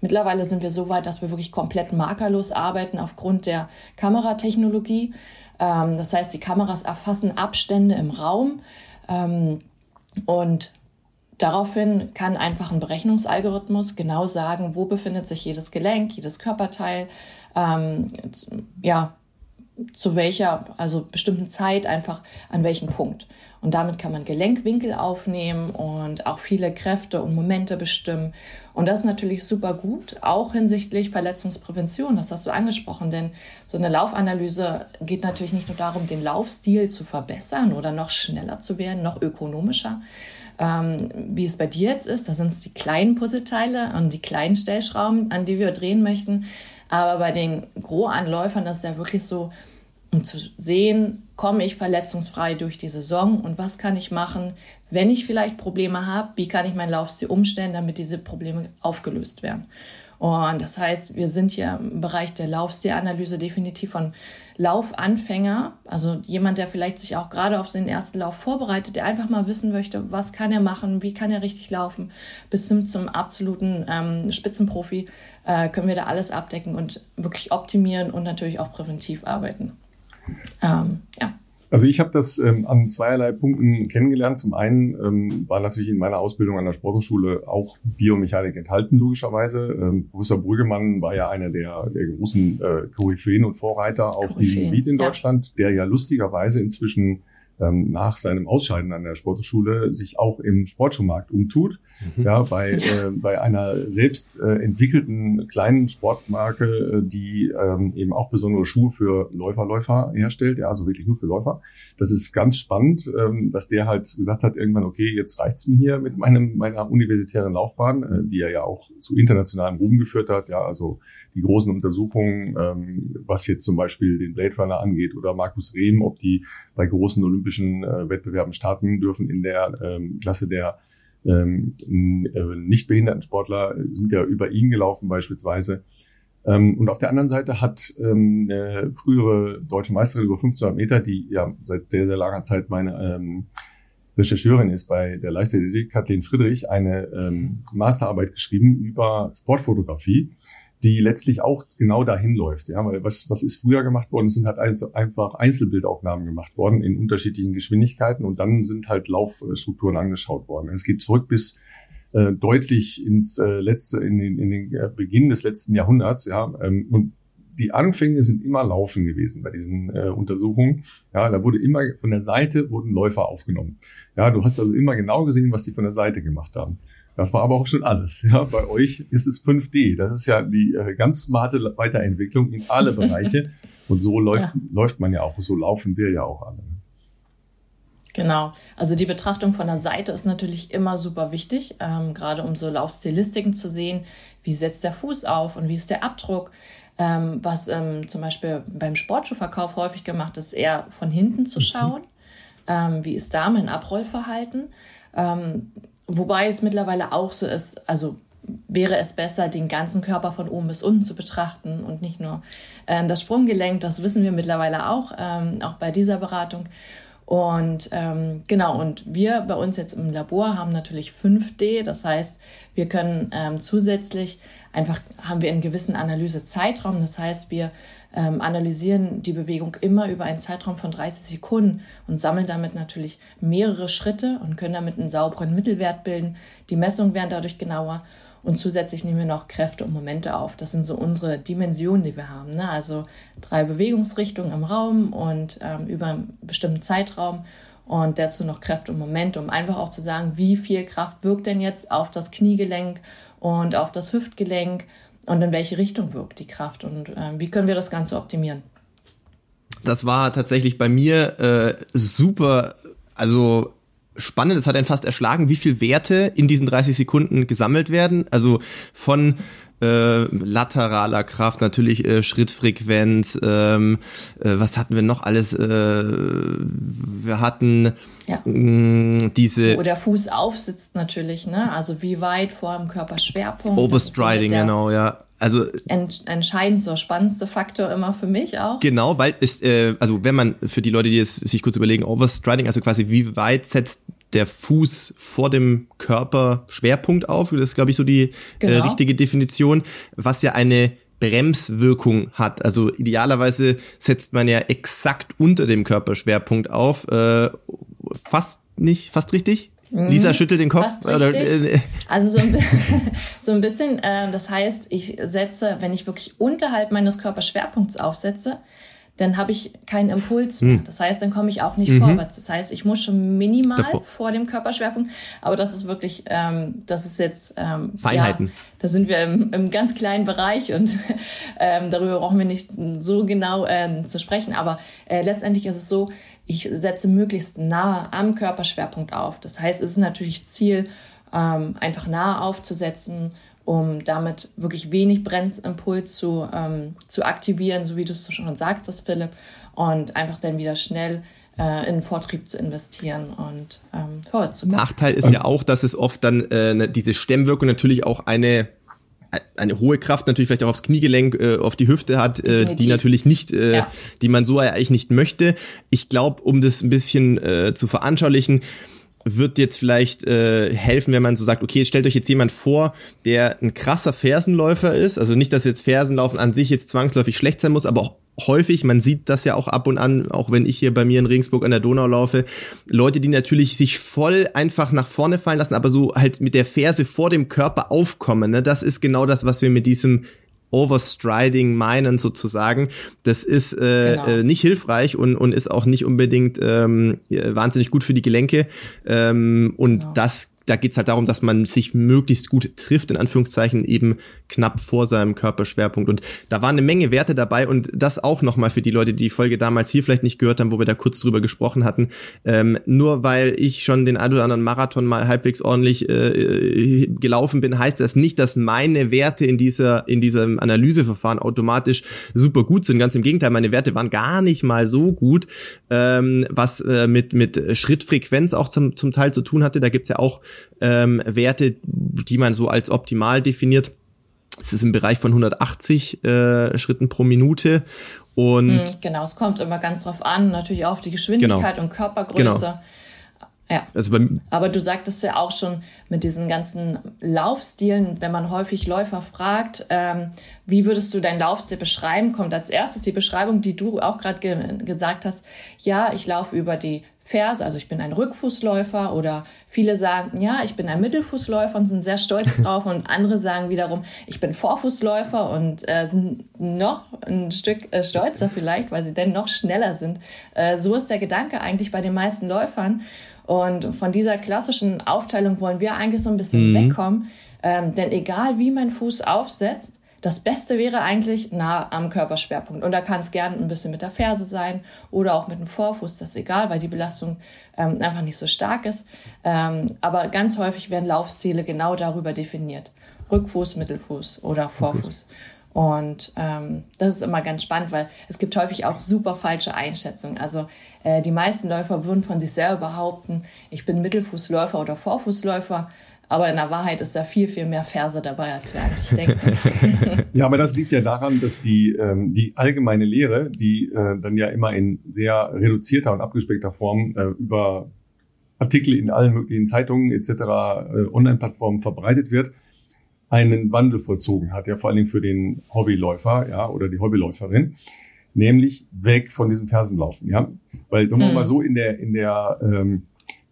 S4: Mittlerweile sind wir so weit, dass wir wirklich komplett markerlos arbeiten aufgrund der Kameratechnologie. Ähm, das heißt, die Kameras erfassen Abstände im Raum ähm, und Daraufhin kann einfach ein Berechnungsalgorithmus genau sagen, wo befindet sich jedes Gelenk, jedes Körperteil, ähm, ja, zu welcher, also bestimmten Zeit einfach an welchem Punkt. Und damit kann man Gelenkwinkel aufnehmen und auch viele Kräfte und Momente bestimmen. Und das ist natürlich super gut, auch hinsichtlich Verletzungsprävention. Das hast du angesprochen, denn so eine Laufanalyse geht natürlich nicht nur darum, den Laufstil zu verbessern oder noch schneller zu werden, noch ökonomischer. Ähm, wie es bei dir jetzt ist, da sind es die kleinen Puzzleteile und die kleinen Stellschrauben, an die wir drehen möchten. Aber bei den Großanläufern ist es ja wirklich so, um zu sehen, komme ich verletzungsfrei durch die Saison und was kann ich machen, wenn ich vielleicht Probleme habe, wie kann ich meinen Laufstil umstellen, damit diese Probleme aufgelöst werden. Und das heißt, wir sind hier im Bereich der Laufstilanalyse definitiv von Laufanfänger, also jemand, der vielleicht sich auch gerade auf seinen ersten Lauf vorbereitet, der einfach mal wissen möchte, was kann er machen, wie kann er richtig laufen, bis zum, zum absoluten ähm, Spitzenprofi äh, können wir da alles abdecken und wirklich optimieren und natürlich auch präventiv arbeiten. Ähm, ja.
S1: Also ich habe das ähm, an zweierlei Punkten kennengelernt. Zum einen ähm, war natürlich in meiner Ausbildung an der Sporthochschule auch Biomechanik enthalten, logischerweise. Ähm, Professor Brüggemann war ja einer der, der großen äh, Koryphäen und Vorreiter auf diesem Gebiet in Deutschland, ja. der ja lustigerweise inzwischen ähm, nach seinem Ausscheiden an der Sportschule sich auch im Sportschuhmarkt umtut. Mhm. Ja, bei, äh, bei einer selbst äh, entwickelten kleinen Sportmarke, äh, die ähm, eben auch besondere Schuhe für Läufer, Läufer herstellt, ja, also wirklich nur für Läufer. Das ist ganz spannend, ähm, dass der halt gesagt hat, irgendwann, okay, jetzt reicht's mir hier mit meinem, meiner universitären Laufbahn, äh, die er ja auch zu internationalem Ruhm geführt hat, ja, also die großen Untersuchungen, ähm, was jetzt zum Beispiel den Blade Runner angeht oder Markus Rehm, ob die bei großen olympischen äh, Wettbewerben starten dürfen in der ähm, Klasse der ähm, äh, nicht behinderten Sportler sind ja über ihn gelaufen beispielsweise. Ähm, und auf der anderen Seite hat ähm, eine frühere deutsche Meisterin über 1500 Meter, die ja seit sehr, sehr langer Zeit meine ähm, Rechercheurin ist bei der Leichtathletik, Kathleen Friedrich, eine ähm, Masterarbeit geschrieben über Sportfotografie die letztlich auch genau dahin läuft. Ja, weil was, was ist früher gemacht worden? Es sind halt einfach Einzelbildaufnahmen gemacht worden in unterschiedlichen Geschwindigkeiten und dann sind halt Laufstrukturen angeschaut worden. Es geht zurück bis äh, deutlich ins äh, letzte, in den, in den äh, Beginn des letzten Jahrhunderts, ja, ähm, und die Anfänge sind immer Laufen gewesen bei diesen äh, Untersuchungen. Ja, da wurde immer von der Seite wurden Läufer aufgenommen. Ja, du hast also immer genau gesehen, was die von der Seite gemacht haben. Das war aber auch schon alles. Ja, bei euch ist es 5D. Das ist ja die äh, ganz smarte Weiterentwicklung in alle <laughs> Bereiche. Und so läuft, ja. läuft man ja auch. So laufen wir ja auch alle.
S4: Genau. Also die Betrachtung von der Seite ist natürlich immer super wichtig, ähm, gerade um so Laufstilistiken zu sehen. Wie setzt der Fuß auf und wie ist der Abdruck? Ähm, was ähm, zum Beispiel beim Sportschuhverkauf häufig gemacht ist, eher von hinten zu mhm. schauen. Mhm. wie ist da mein Abrollverhalten? Wobei es mittlerweile auch so ist, also wäre es besser, den ganzen Körper von oben bis unten zu betrachten und nicht nur äh, das Sprunggelenk. Das wissen wir mittlerweile auch, ähm, auch bei dieser Beratung. Und ähm, genau, und wir bei uns jetzt im Labor haben natürlich 5D, das heißt, wir können ähm, zusätzlich einfach, haben wir einen gewissen Analysezeitraum, das heißt, wir ähm, analysieren die Bewegung immer über einen Zeitraum von 30 Sekunden und sammeln damit natürlich mehrere Schritte und können damit einen sauberen Mittelwert bilden. Die Messungen werden dadurch genauer und zusätzlich nehmen wir noch Kräfte und Momente auf. Das sind so unsere Dimensionen, die wir haben. Ne? Also drei Bewegungsrichtungen im Raum und ähm, über einen bestimmten Zeitraum und dazu noch Kräfte und Momente, um einfach auch zu sagen, wie viel Kraft wirkt denn jetzt auf das Kniegelenk und auf das Hüftgelenk und in welche Richtung wirkt die Kraft und äh, wie können wir das Ganze optimieren.
S2: Das war tatsächlich bei mir äh, super, also spannend. Es hat einen fast erschlagen, wie viel Werte in diesen 30 Sekunden gesammelt werden. Also von äh, lateraler Kraft, natürlich äh, Schrittfrequenz, ähm, äh, was hatten wir noch alles? Äh, wir hatten ja. mh, mm, diese...
S4: Wo der Fuß aufsitzt natürlich, ne? Also wie weit vor dem Körperschwerpunkt.
S2: Overstriding, so genau, ja. Also
S4: ent, entscheidend so spannendste Faktor immer für mich auch.
S2: Genau, weil es, äh, also wenn man für die Leute, die es sich kurz überlegen, Overstriding, also quasi wie weit setzt der Fuß vor dem Körper Schwerpunkt auf. Das ist, glaube ich, so die äh, genau. äh, richtige Definition, was ja eine Bremswirkung hat. Also idealerweise setzt man ja exakt unter dem Körperschwerpunkt auf. Äh, fast nicht, fast richtig? Mhm. Lisa schüttelt den Kopf.
S4: Oder, äh, also so ein, <laughs> so ein bisschen, äh, das heißt, ich setze, wenn ich wirklich unterhalb meines Körperschwerpunkts aufsetze, dann habe ich keinen Impuls mehr. Hm. Das heißt, dann komme ich auch nicht mhm. vorwärts. Das heißt, ich muss schon minimal Davor. vor dem Körperschwerpunkt, aber das ist wirklich, ähm, das ist jetzt ähm,
S2: Feinheiten. Ja,
S4: da sind wir im, im ganz kleinen Bereich und <laughs> ähm, darüber brauchen wir nicht so genau äh, zu sprechen. Aber äh, letztendlich ist es so, ich setze möglichst nah am Körperschwerpunkt auf. Das heißt, es ist natürlich Ziel, ähm, einfach nah aufzusetzen um damit wirklich wenig Brennimpuls zu, ähm, zu aktivieren, so wie du es schon sagtest, Philipp, und einfach dann wieder schnell äh, in Vortrieb zu investieren und ähm, vorwärts zu
S2: kommen. Nachteil ist ja auch, dass es oft dann äh, ne, diese Stemmwirkung natürlich auch eine eine hohe Kraft natürlich vielleicht auch aufs Kniegelenk, äh, auf die Hüfte hat, äh, die natürlich nicht, äh, ja. die man so eigentlich nicht möchte. Ich glaube, um das ein bisschen äh, zu veranschaulichen, wird jetzt vielleicht äh, helfen, wenn man so sagt, okay, stellt euch jetzt jemand vor, der ein krasser Fersenläufer ist. Also nicht, dass jetzt Fersenlaufen an sich jetzt zwangsläufig schlecht sein muss, aber auch häufig, man sieht das ja auch ab und an, auch wenn ich hier bei mir in Regensburg an der Donau laufe, Leute, die natürlich sich voll einfach nach vorne fallen lassen, aber so halt mit der Ferse vor dem Körper aufkommen. Ne? Das ist genau das, was wir mit diesem Overstriding meinen sozusagen. Das ist äh, genau. äh, nicht hilfreich und, und ist auch nicht unbedingt ähm, wahnsinnig gut für die Gelenke. Ähm, und genau. das da geht's halt darum, dass man sich möglichst gut trifft, in Anführungszeichen eben knapp vor seinem Körperschwerpunkt. Und da waren eine Menge Werte dabei und das auch nochmal für die Leute, die die Folge damals hier vielleicht nicht gehört haben, wo wir da kurz drüber gesprochen hatten. Ähm, nur weil ich schon den ein oder anderen Marathon mal halbwegs ordentlich äh, gelaufen bin, heißt das nicht, dass meine Werte in dieser in diesem Analyseverfahren automatisch super gut sind. Ganz im Gegenteil, meine Werte waren gar nicht mal so gut, ähm, was äh, mit mit Schrittfrequenz auch zum, zum Teil zu tun hatte. Da gibt's ja auch ähm, Werte, die man so als optimal definiert. Es ist im Bereich von 180 äh, Schritten pro Minute. Und hm,
S4: genau, es kommt immer ganz drauf an, natürlich auch auf die Geschwindigkeit genau. und Körpergröße. Genau. Ja. Also Aber du sagtest ja auch schon mit diesen ganzen Laufstilen, wenn man häufig Läufer fragt, ähm, wie würdest du deinen Laufstil beschreiben, kommt als erstes die Beschreibung, die du auch gerade ge gesagt hast. Ja, ich laufe über die Ferse, also ich bin ein Rückfußläufer oder viele sagen, ja, ich bin ein Mittelfußläufer und sind sehr stolz <laughs> drauf und andere sagen wiederum, ich bin Vorfußläufer und äh, sind noch ein Stück äh, stolzer vielleicht, weil sie denn noch schneller sind. Äh, so ist der Gedanke eigentlich bei den meisten Läufern. Und von dieser klassischen Aufteilung wollen wir eigentlich so ein bisschen mhm. wegkommen. Ähm, denn egal wie mein Fuß aufsetzt, das Beste wäre eigentlich nah am Körperschwerpunkt. Und da kann es gerne ein bisschen mit der Ferse sein oder auch mit dem Vorfuß, das ist egal, weil die Belastung ähm, einfach nicht so stark ist. Ähm, aber ganz häufig werden Laufstile genau darüber definiert. Rückfuß, Mittelfuß oder Vorfuß. Und ähm, das ist immer ganz spannend, weil es gibt häufig auch super falsche Einschätzungen. Also äh, die meisten Läufer würden von sich selber behaupten, ich bin Mittelfußläufer oder Vorfußläufer. Aber in der Wahrheit ist da viel, viel mehr Verse dabei, als wir eigentlich denken. <laughs>
S1: ja, aber das liegt ja daran, dass die, ähm, die allgemeine Lehre, die äh, dann ja immer in sehr reduzierter und abgespeckter Form äh, über Artikel in allen möglichen Zeitungen etc., äh, Online-Plattformen verbreitet wird, einen Wandel vollzogen hat, ja vor allen Dingen für den Hobbyläufer, ja, oder die Hobbyläuferin, nämlich weg von diesem Fersenlaufen, ja, weil sagen wir mal so in der in der ähm,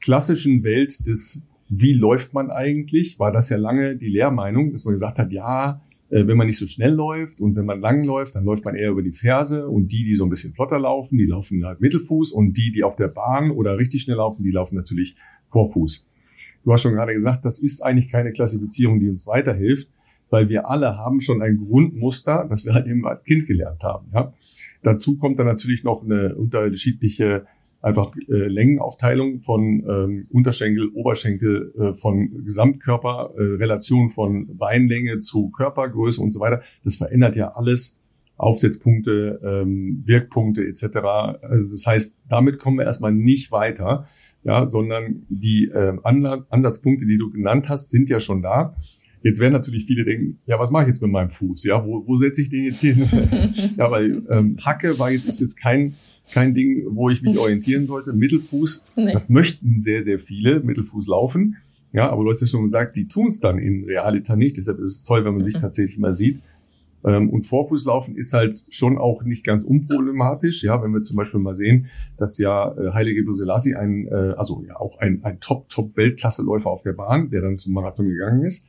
S1: klassischen Welt des wie läuft man eigentlich, war das ja lange die Lehrmeinung, dass man gesagt hat, ja, äh, wenn man nicht so schnell läuft und wenn man lang läuft, dann läuft man eher über die Ferse und die, die so ein bisschen flotter laufen, die laufen halt Mittelfuß und die, die auf der Bahn oder richtig schnell laufen, die laufen natürlich Vorfuß. Du hast schon gerade gesagt, das ist eigentlich keine Klassifizierung, die uns weiterhilft, weil wir alle haben schon ein Grundmuster, das wir halt eben als Kind gelernt haben. Ja? Dazu kommt dann natürlich noch eine unterschiedliche einfach äh, Längenaufteilung von ähm, Unterschenkel, Oberschenkel, äh, von Gesamtkörper, äh, Relation von Beinlänge zu Körpergröße und so weiter. Das verändert ja alles. Aufsetzpunkte, ähm, Wirkpunkte etc. Also das heißt, damit kommen wir erstmal nicht weiter ja, sondern die äh, Ansatzpunkte, die du genannt hast, sind ja schon da. Jetzt werden natürlich viele denken, ja, was mache ich jetzt mit meinem Fuß? Ja, wo, wo setze ich den jetzt hin? <laughs> ja, weil ähm, Hacke war jetzt, ist jetzt kein, kein Ding, wo ich mich orientieren sollte. Mittelfuß, nee. das möchten sehr, sehr viele, Mittelfuß laufen. Ja, aber du hast ja schon gesagt, die tun es dann in Realita nicht. Deshalb ist es toll, wenn man sich mhm. tatsächlich mal sieht. Ähm, und Vorfußlaufen ist halt schon auch nicht ganz unproblematisch. Ja, wenn wir zum Beispiel mal sehen, dass ja äh, Heilige Selassie ein, äh, also ja auch ein, ein Top-Top-Weltklasseläufer auf der Bahn, der dann zum Marathon gegangen ist,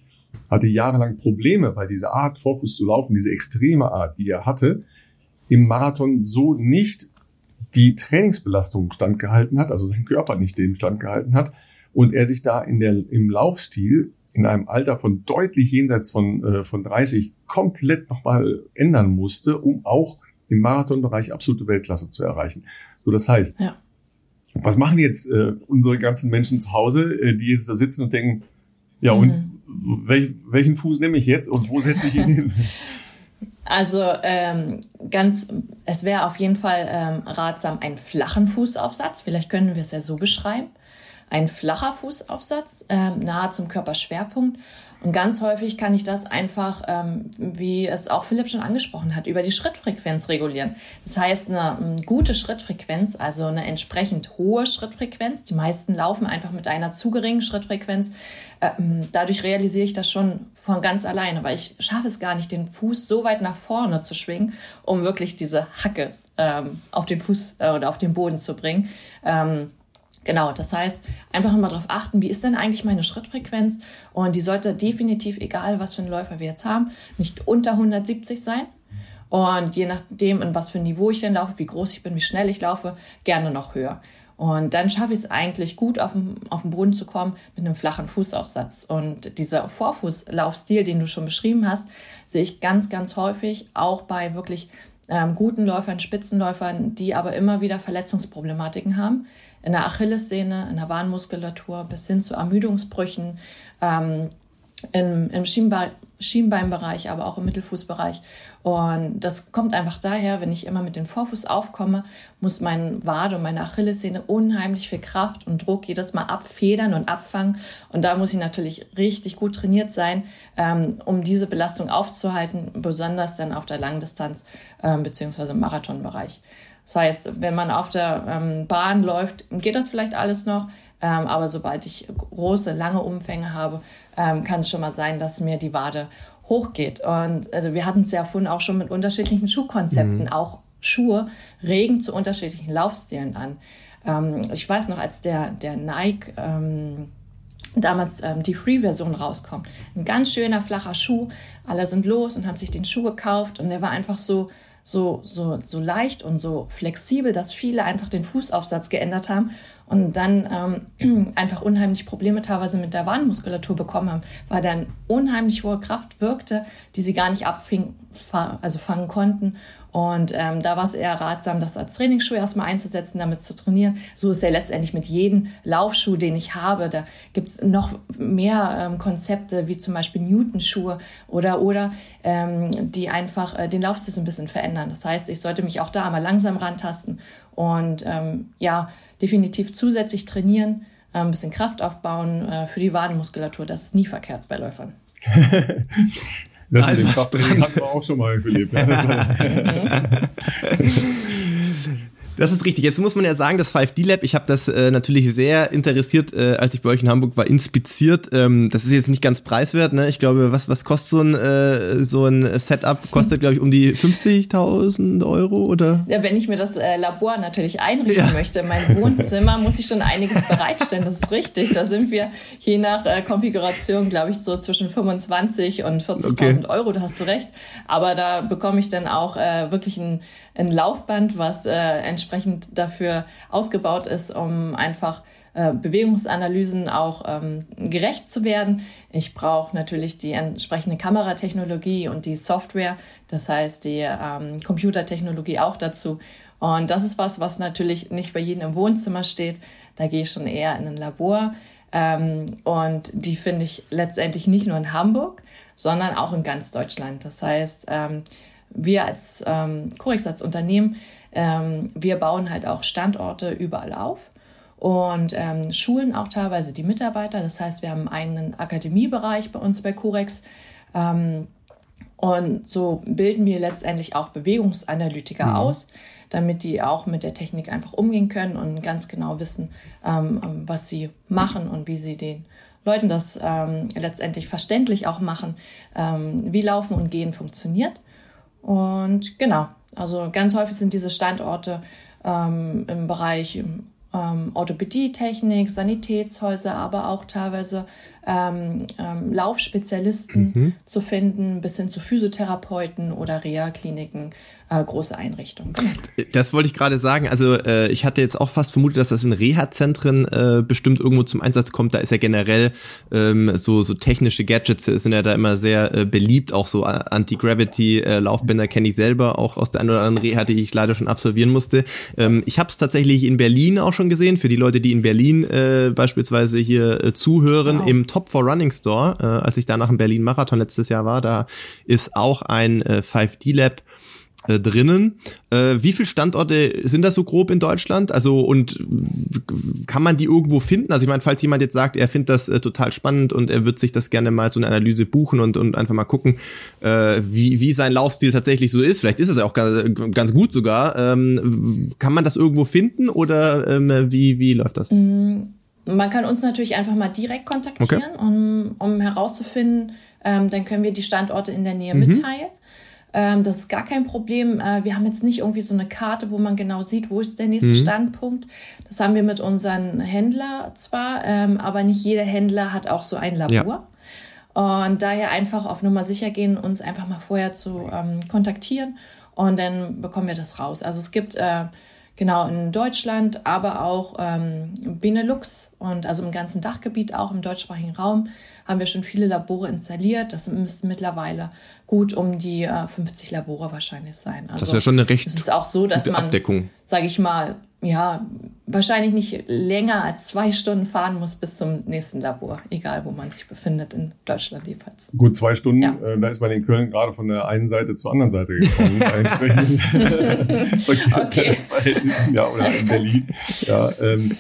S1: hatte jahrelang Probleme, weil diese Art, Vorfuß zu laufen, diese extreme Art, die er hatte, im Marathon so nicht die Trainingsbelastung standgehalten hat, also sein Körper nicht dem standgehalten hat und er sich da in der, im Laufstil in einem Alter von deutlich jenseits von, äh, von 30 komplett nochmal ändern musste, um auch im Marathonbereich absolute Weltklasse zu erreichen. So, das heißt, ja. was machen jetzt äh, unsere ganzen Menschen zu Hause, äh, die jetzt da sitzen und denken, ja, mhm. und welch, welchen Fuß nehme ich jetzt und wo setze ich ihn <laughs> hin?
S4: Also ähm, ganz, es wäre auf jeden Fall ähm, ratsam, einen flachen Fußaufsatz. Vielleicht können wir es ja so beschreiben ein flacher Fußaufsatz, äh, nahe zum Körperschwerpunkt. Und ganz häufig kann ich das einfach, ähm, wie es auch Philipp schon angesprochen hat, über die Schrittfrequenz regulieren. Das heißt, eine, eine gute Schrittfrequenz, also eine entsprechend hohe Schrittfrequenz. Die meisten laufen einfach mit einer zu geringen Schrittfrequenz. Ähm, dadurch realisiere ich das schon von ganz alleine, weil ich schaffe es gar nicht, den Fuß so weit nach vorne zu schwingen, um wirklich diese Hacke ähm, auf den Fuß äh, oder auf den Boden zu bringen. Ähm, Genau, das heißt, einfach mal darauf achten, wie ist denn eigentlich meine Schrittfrequenz? Und die sollte definitiv, egal was für einen Läufer wir jetzt haben, nicht unter 170 sein. Und je nachdem, in was für ein Niveau ich denn laufe, wie groß ich bin, wie schnell ich laufe, gerne noch höher. Und dann schaffe ich es eigentlich gut, auf den, auf den Boden zu kommen mit einem flachen Fußaufsatz. Und dieser Vorfußlaufstil, den du schon beschrieben hast, sehe ich ganz, ganz häufig auch bei wirklich ähm, guten Läufern, Spitzenläufern, die aber immer wieder Verletzungsproblematiken haben. In der Achillessehne, in der Warnmuskulatur bis hin zu Ermüdungsbrüchen, ähm, im, im Schienbein, Schienbeinbereich, aber auch im Mittelfußbereich. Und das kommt einfach daher, wenn ich immer mit dem Vorfuß aufkomme, muss mein Wade und meine Achillessehne unheimlich viel Kraft und Druck jedes Mal abfedern und abfangen. Und da muss ich natürlich richtig gut trainiert sein, ähm, um diese Belastung aufzuhalten, besonders dann auf der Langdistanz ähm, beziehungsweise im Marathonbereich. Das heißt, wenn man auf der ähm, Bahn läuft, geht das vielleicht alles noch. Ähm, aber sobald ich große, lange Umfänge habe, ähm, kann es schon mal sein, dass mir die Wade hochgeht. Und also wir hatten es ja vorhin auch schon mit unterschiedlichen Schuhkonzepten. Mhm. Auch Schuhe regen zu unterschiedlichen Laufstilen an. Ähm, ich weiß noch, als der, der Nike ähm, damals ähm, die Free-Version rauskommt, ein ganz schöner flacher Schuh. Alle sind los und haben sich den Schuh gekauft und der war einfach so so, so, so leicht und so flexibel, dass viele einfach den Fußaufsatz geändert haben und dann ähm, <clears throat> einfach unheimlich Probleme teilweise mit der Warnmuskulatur bekommen haben, weil dann unheimlich hohe Kraft wirkte, die sie gar nicht abfing, also fangen konnten. Und ähm, da war es eher ratsam, das als Trainingsschuh erstmal einzusetzen, damit zu trainieren. So ist ja letztendlich mit jedem Laufschuh, den ich habe. Da gibt's noch mehr ähm, Konzepte, wie zum Beispiel Newton-Schuhe oder, oder ähm, die einfach äh, den Laufstil so ein bisschen verändern. Das heißt, ich sollte mich auch da mal langsam rantasten und ähm, ja, definitiv zusätzlich trainieren, äh, ein bisschen Kraft aufbauen äh, für die Wadenmuskulatur. Das ist nie verkehrt bei Läufern. <laughs>
S1: Das also mit dem Krafttraining hatten wir auch schon mal, <laughs> Philipp.
S2: Das ist richtig. Jetzt muss man ja sagen, das 5D Lab, ich habe das äh, natürlich sehr interessiert, äh, als ich bei euch in Hamburg war, inspiziert. Ähm, das ist jetzt nicht ganz preiswert, ne? Ich glaube, was was kostet so ein äh, so ein Setup? Kostet glaube ich um die 50.000 Euro oder?
S4: Ja, wenn ich mir das äh, Labor natürlich einrichten ja. möchte, mein Wohnzimmer, muss ich schon einiges bereitstellen. Das ist richtig. Da sind wir je nach äh, Konfiguration, glaube ich, so zwischen 25 und 40.000 okay. Euro. Da hast du recht. Aber da bekomme ich dann auch äh, wirklich ein ein Laufband, was äh, entsprechend dafür ausgebaut ist, um einfach äh, Bewegungsanalysen auch ähm, gerecht zu werden. Ich brauche natürlich die entsprechende Kameratechnologie und die Software, das heißt die ähm, Computertechnologie auch dazu. Und das ist was, was natürlich nicht bei jedem im Wohnzimmer steht. Da gehe ich schon eher in ein Labor. Ähm, und die finde ich letztendlich nicht nur in Hamburg, sondern auch in ganz Deutschland. Das heißt, ähm, wir als ähm, Corex als Unternehmen, ähm, wir bauen halt auch Standorte überall auf und ähm, schulen auch teilweise die Mitarbeiter. Das heißt, wir haben einen Akademiebereich bei uns bei Corex. Ähm, und so bilden wir letztendlich auch Bewegungsanalytiker mhm. aus, damit die auch mit der Technik einfach umgehen können und ganz genau wissen, ähm, ähm was sie machen und wie sie den Leuten das ähm, letztendlich verständlich auch machen, ähm, wie Laufen und Gehen funktioniert. Und genau, also ganz häufig sind diese Standorte ähm, im Bereich ähm, Orthopädie-Technik, Sanitätshäuser, aber auch teilweise ähm, ähm, Laufspezialisten mhm. zu finden, bis hin zu Physiotherapeuten oder Reha-Kliniken, äh, große Einrichtungen.
S2: Das wollte ich gerade sagen. Also äh, ich hatte jetzt auch fast vermutet, dass das in Reha-Zentren äh, bestimmt irgendwo zum Einsatz kommt. Da ist ja generell ähm, so so technische Gadgets sind ja da immer sehr äh, beliebt. Auch so Anti-Gravity-Laufbänder äh, kenne ich selber, auch aus der einen oder anderen Reha, die ich leider schon absolvieren musste. Ähm, ich habe es tatsächlich in Berlin auch schon gesehen. Für die Leute, die in Berlin äh, beispielsweise hier äh, zuhören, wow. im Top for Running Store, äh, als ich da nach dem Berlin Marathon letztes Jahr war, da ist auch ein äh, 5D Lab äh, drinnen. Äh, wie viele Standorte sind das so grob in Deutschland? Also und kann man die irgendwo finden? Also ich meine, falls jemand jetzt sagt, er findet das äh, total spannend und er wird sich das gerne mal so eine Analyse buchen und, und einfach mal gucken, äh, wie, wie sein Laufstil tatsächlich so ist. Vielleicht ist es ja auch ganz, ganz gut sogar. Ähm, kann man das irgendwo finden oder ähm, wie, wie läuft das?
S4: Mm, man kann uns natürlich einfach mal direkt kontaktieren, okay. um, um herauszufinden, ähm, dann können wir die Standorte in der Nähe mhm. mitteilen. Ähm, das ist gar kein Problem. Äh, wir haben jetzt nicht irgendwie so eine Karte, wo man genau sieht, wo ist der nächste mhm. Standpunkt. Das haben wir mit unseren Händler zwar, ähm, aber nicht jeder Händler hat auch so ein Labor. Ja. Und daher einfach auf Nummer sicher gehen, uns einfach mal vorher zu ähm, kontaktieren und dann bekommen wir das raus. Also es gibt äh, genau in Deutschland, aber auch ähm, Benelux und also im ganzen Dachgebiet, auch im deutschsprachigen Raum, haben wir schon viele Labore installiert. Das müssten mittlerweile gut um die äh, 50 Labore wahrscheinlich sein.
S2: Also, das ist ja schon eine recht
S4: es ist auch so, dass man, sage ich mal, ja, wahrscheinlich nicht länger als zwei Stunden fahren muss bis zum nächsten Labor, egal wo man sich befindet, in Deutschland jedenfalls.
S1: Gut, zwei Stunden, ja. äh, da ist man in Köln gerade von der einen Seite zur anderen Seite gekommen, <laughs> <laughs> okay. <laughs> ja, oder in Berlin. Ja, ähm,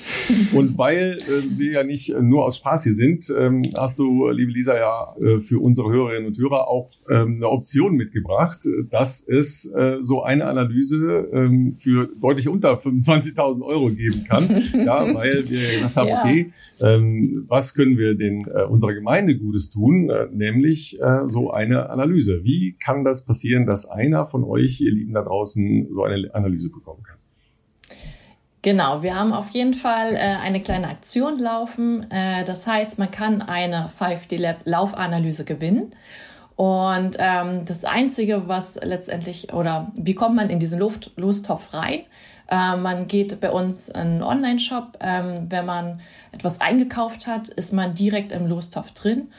S1: und weil äh, wir ja nicht nur aus Spaß hier sind, ähm, hast du, liebe Lisa, ja äh, für unsere Hörerinnen und Hörer auch ähm, eine Option mitgebracht, dass es äh, so eine Analyse ähm, für deutlich unter 25.000 Euro geben kann, <laughs> ja, weil wir gesagt haben, ja. okay, ähm, was können wir den äh, unserer Gemeinde Gutes tun, äh, nämlich äh, so eine Analyse. Wie kann das passieren, dass einer von euch, ihr Lieben da draußen, so eine Analyse bekommen kann?
S4: Genau, wir haben auf jeden Fall äh, eine kleine Aktion laufen. Äh, das heißt, man kann eine 5D Lab Laufanalyse gewinnen. Und ähm, das Einzige, was letztendlich, oder wie kommt man in diesen Luft Lostopf rein? Äh, man geht bei uns in einen Online-Shop. Ähm, wenn man etwas eingekauft hat, ist man direkt im Lostopf drin.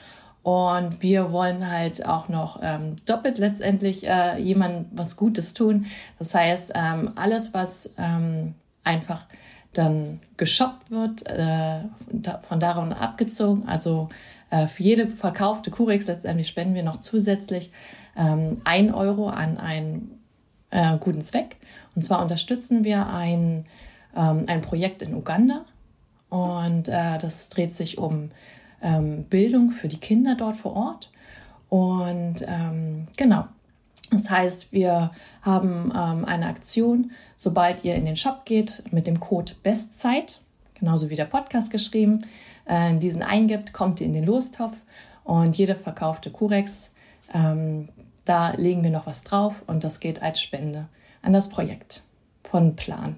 S4: Und wir wollen halt auch noch ähm, doppelt letztendlich äh, jemandem was Gutes tun. Das heißt, ähm, alles, was ähm, einfach dann geshoppt wird, äh, von daran abgezogen. Also äh, für jede verkaufte Kurex letztendlich spenden wir noch zusätzlich ähm, ein Euro an einen äh, guten Zweck. Und zwar unterstützen wir ein, ähm, ein Projekt in Uganda. Und äh, das dreht sich um ähm, Bildung für die Kinder dort vor Ort. Und ähm, genau, das heißt, wir haben ähm, eine Aktion, sobald ihr in den Shop geht mit dem Code Bestzeit, genauso wie der Podcast geschrieben, äh, diesen eingibt, kommt ihr in den Lostopf. Und jede verkaufte Kurex, ähm, da legen wir noch was drauf und das geht als Spende an das Projekt von Plan.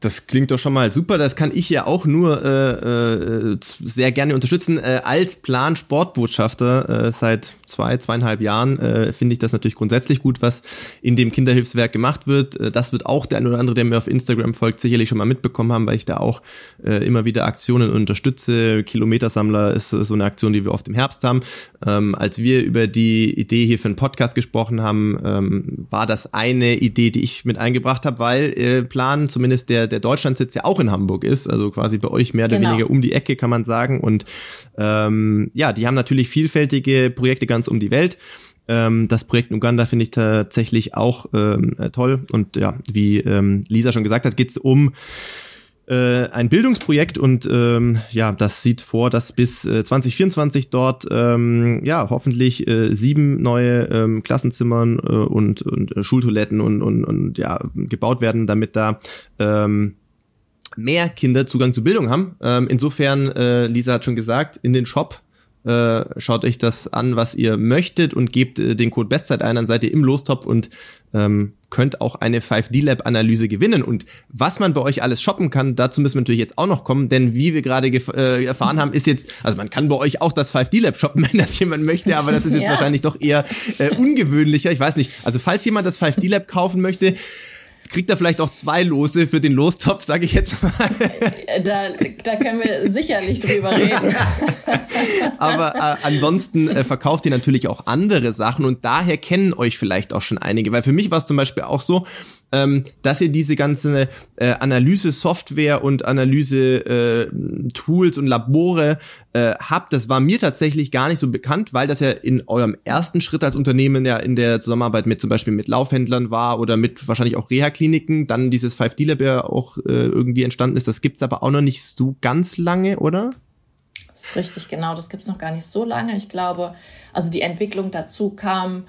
S2: Das klingt doch schon mal super. Das kann ich ja auch nur äh, äh, sehr gerne unterstützen. Äh, als Plan-Sportbotschafter äh, seit zwei, zweieinhalb Jahren äh, finde ich das natürlich grundsätzlich gut, was in dem Kinderhilfswerk gemacht wird. Äh, das wird auch der ein oder andere, der mir auf Instagram folgt, sicherlich schon mal mitbekommen haben, weil ich da auch äh, immer wieder Aktionen unterstütze. Kilometersammler ist äh, so eine Aktion, die wir oft im Herbst haben. Ähm, als wir über die Idee hier für einen Podcast gesprochen haben, ähm, war das eine Idee, die ich mit eingebracht habe, weil äh, Plan, zumindest der der, Deutschlandsitz ja auch in Hamburg ist, also quasi bei euch mehr oder genau. weniger um die Ecke, kann man sagen. Und ähm, ja, die haben natürlich vielfältige Projekte ganz um die Welt. Ähm, das Projekt in Uganda finde ich tatsächlich auch ähm, äh, toll. Und ja, wie ähm, Lisa schon gesagt hat, geht es um äh, ein Bildungsprojekt und ähm, ja, das sieht vor, dass bis äh, 2024 dort ähm, ja hoffentlich äh, sieben neue ähm, Klassenzimmern äh, und, und äh, Schultoiletten und, und, und ja gebaut werden, damit da ähm, mehr Kinder Zugang zu Bildung haben. Ähm, insofern, äh, Lisa hat schon gesagt, in den Shop äh, schaut euch das an, was ihr möchtet und gebt äh, den Code Bestzeit ein, dann seid ihr im Lostopf und ähm, könnt auch eine 5D-Lab-Analyse gewinnen. Und was man bei euch alles shoppen kann, dazu müssen wir natürlich jetzt auch noch kommen, denn wie wir gerade äh, erfahren haben, ist jetzt, also man kann bei euch auch das 5D-Lab shoppen, <laughs> wenn das jemand möchte, aber das ist jetzt ja. wahrscheinlich doch eher äh, ungewöhnlicher. Ich weiß nicht. Also falls jemand das 5D-Lab kaufen möchte, kriegt er vielleicht auch zwei Lose für den Lostopf, sage ich jetzt mal.
S4: Da, da können wir sicherlich drüber reden. <laughs>
S2: Aber äh, ansonsten äh, verkauft ihr natürlich auch andere Sachen und daher kennen euch vielleicht auch schon einige. Weil für mich war es zum Beispiel auch so, ähm, dass ihr diese ganze äh, Analyse-Software und Analyse-Tools äh, und Labore äh, habt. Das war mir tatsächlich gar nicht so bekannt, weil das ja in eurem ersten Schritt als Unternehmen ja in der Zusammenarbeit mit zum Beispiel mit Laufhändlern war oder mit wahrscheinlich auch Reha-Kliniken. Dann dieses 5D-Lab ja auch äh, irgendwie entstanden ist. Das gibt's aber auch noch nicht so ganz lange, oder?
S4: Das ist richtig, genau. Das gibt's noch gar nicht so lange. Ich glaube, also die Entwicklung dazu kam,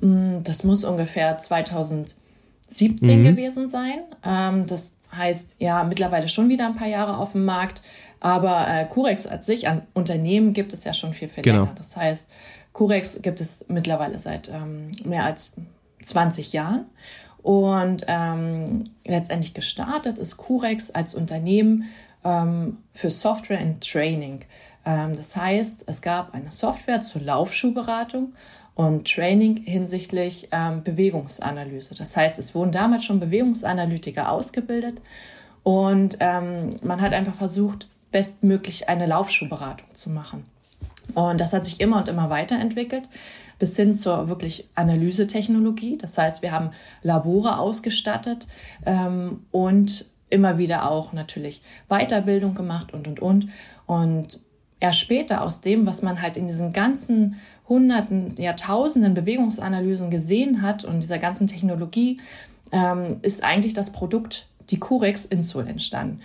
S4: hm, das muss ungefähr 2000 17 mhm. gewesen sein. Ähm, das heißt, ja, mittlerweile schon wieder ein paar Jahre auf dem Markt. Aber äh, Curex als sich an Unternehmen gibt es ja schon viel, viel genau. länger. Das heißt, Curex gibt es mittlerweile seit ähm, mehr als 20 Jahren. Und ähm, letztendlich gestartet ist Curex als Unternehmen ähm, für Software and Training. Ähm, das heißt, es gab eine Software zur Laufschuhberatung und Training hinsichtlich ähm, Bewegungsanalyse. Das heißt, es wurden damals schon Bewegungsanalytiker ausgebildet und ähm, man hat einfach versucht, bestmöglich eine Laufschuhberatung zu machen. Und das hat sich immer und immer weiterentwickelt bis hin zur wirklich Analysetechnologie. Das heißt, wir haben Labore ausgestattet ähm, und immer wieder auch natürlich Weiterbildung gemacht und, und, und. Und erst später aus dem, was man halt in diesen ganzen Hunderten, Jahrtausenden Bewegungsanalysen gesehen hat und dieser ganzen Technologie, ähm, ist eigentlich das Produkt, die Curex Insol entstanden.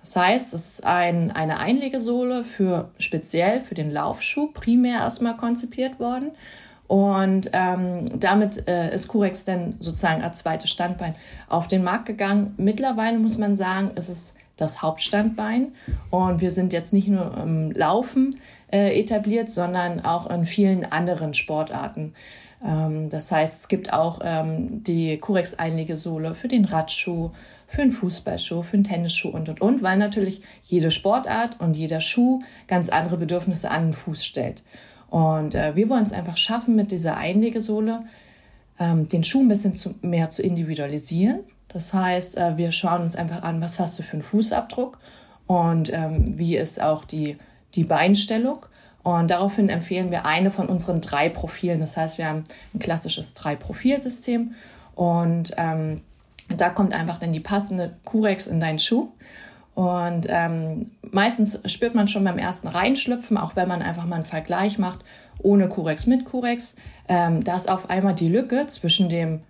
S4: Das heißt, es ist ein, eine Einlegesohle für speziell für den Laufschuh primär erstmal konzipiert worden. Und ähm, damit äh, ist Curex dann sozusagen als zweites Standbein auf den Markt gegangen. Mittlerweile muss man sagen, ist es das Hauptstandbein. Und wir sind jetzt nicht nur im Laufen äh, etabliert, sondern auch in vielen anderen Sportarten. Ähm, das heißt, es gibt auch ähm, die Curex-Einlegesohle für den Radschuh, für einen Fußballschuh, für einen Tennisschuh und und und, weil natürlich jede Sportart und jeder Schuh ganz andere Bedürfnisse an den Fuß stellt. Und äh, wir wollen es einfach schaffen, mit dieser Einlegesohle ähm, den Schuh ein bisschen zu, mehr zu individualisieren. Das heißt, äh, wir schauen uns einfach an, was hast du für einen Fußabdruck und ähm, wie ist auch die, die Beinstellung. Und daraufhin empfehlen wir eine von unseren drei Profilen. Das heißt, wir haben ein klassisches Drei-Profil-System und ähm, da kommt einfach dann die passende Curex in deinen Schuh. Und ähm, meistens spürt man schon beim ersten Reinschlüpfen, auch wenn man einfach mal einen Vergleich macht, ohne Curex, mit Curex, ähm, da ist auf einmal die Lücke zwischen dem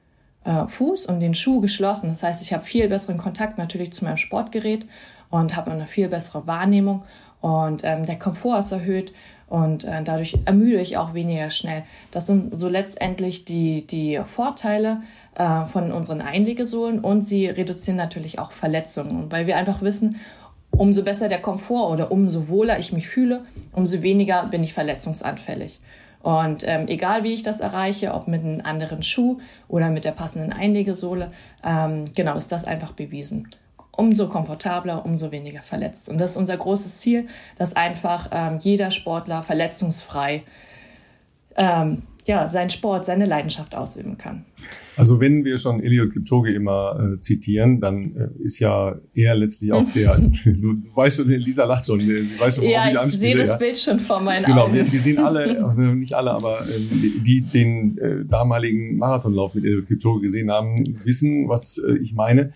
S4: äh, Fuß und den Schuh geschlossen. Das heißt, ich habe viel besseren Kontakt natürlich zu meinem Sportgerät und habe eine viel bessere Wahrnehmung und ähm, der Komfort ist erhöht und äh, dadurch ermüde ich auch weniger schnell. Das sind so letztendlich die, die Vorteile äh, von unseren Einlegesohlen und sie reduzieren natürlich auch Verletzungen, weil wir einfach wissen, umso besser der Komfort oder umso wohler ich mich fühle, umso weniger bin ich verletzungsanfällig. Und ähm, egal wie ich das erreiche, ob mit einem anderen Schuh oder mit der passenden Einlegesohle, ähm, genau ist das einfach bewiesen. Umso komfortabler, umso weniger verletzt. Und das ist unser großes Ziel, dass einfach ähm, jeder Sportler verletzungsfrei ähm, ja, seinen Sport, seine Leidenschaft ausüben kann.
S1: Also wenn wir schon Eliot Kipchoge immer äh, zitieren, dann äh, ist ja er letztlich auch der, <laughs> du, du weißt schon, Lisa lacht schon, du weißt schon,
S4: ja, ich sehe das ja. Bild schon vor meinen
S1: genau,
S4: Augen.
S1: Genau, wir, wir, sehen alle, <laughs> äh, nicht alle, aber äh, die den äh, damaligen Marathonlauf mit Eliot Kipchoge gesehen haben, wissen, was äh, ich meine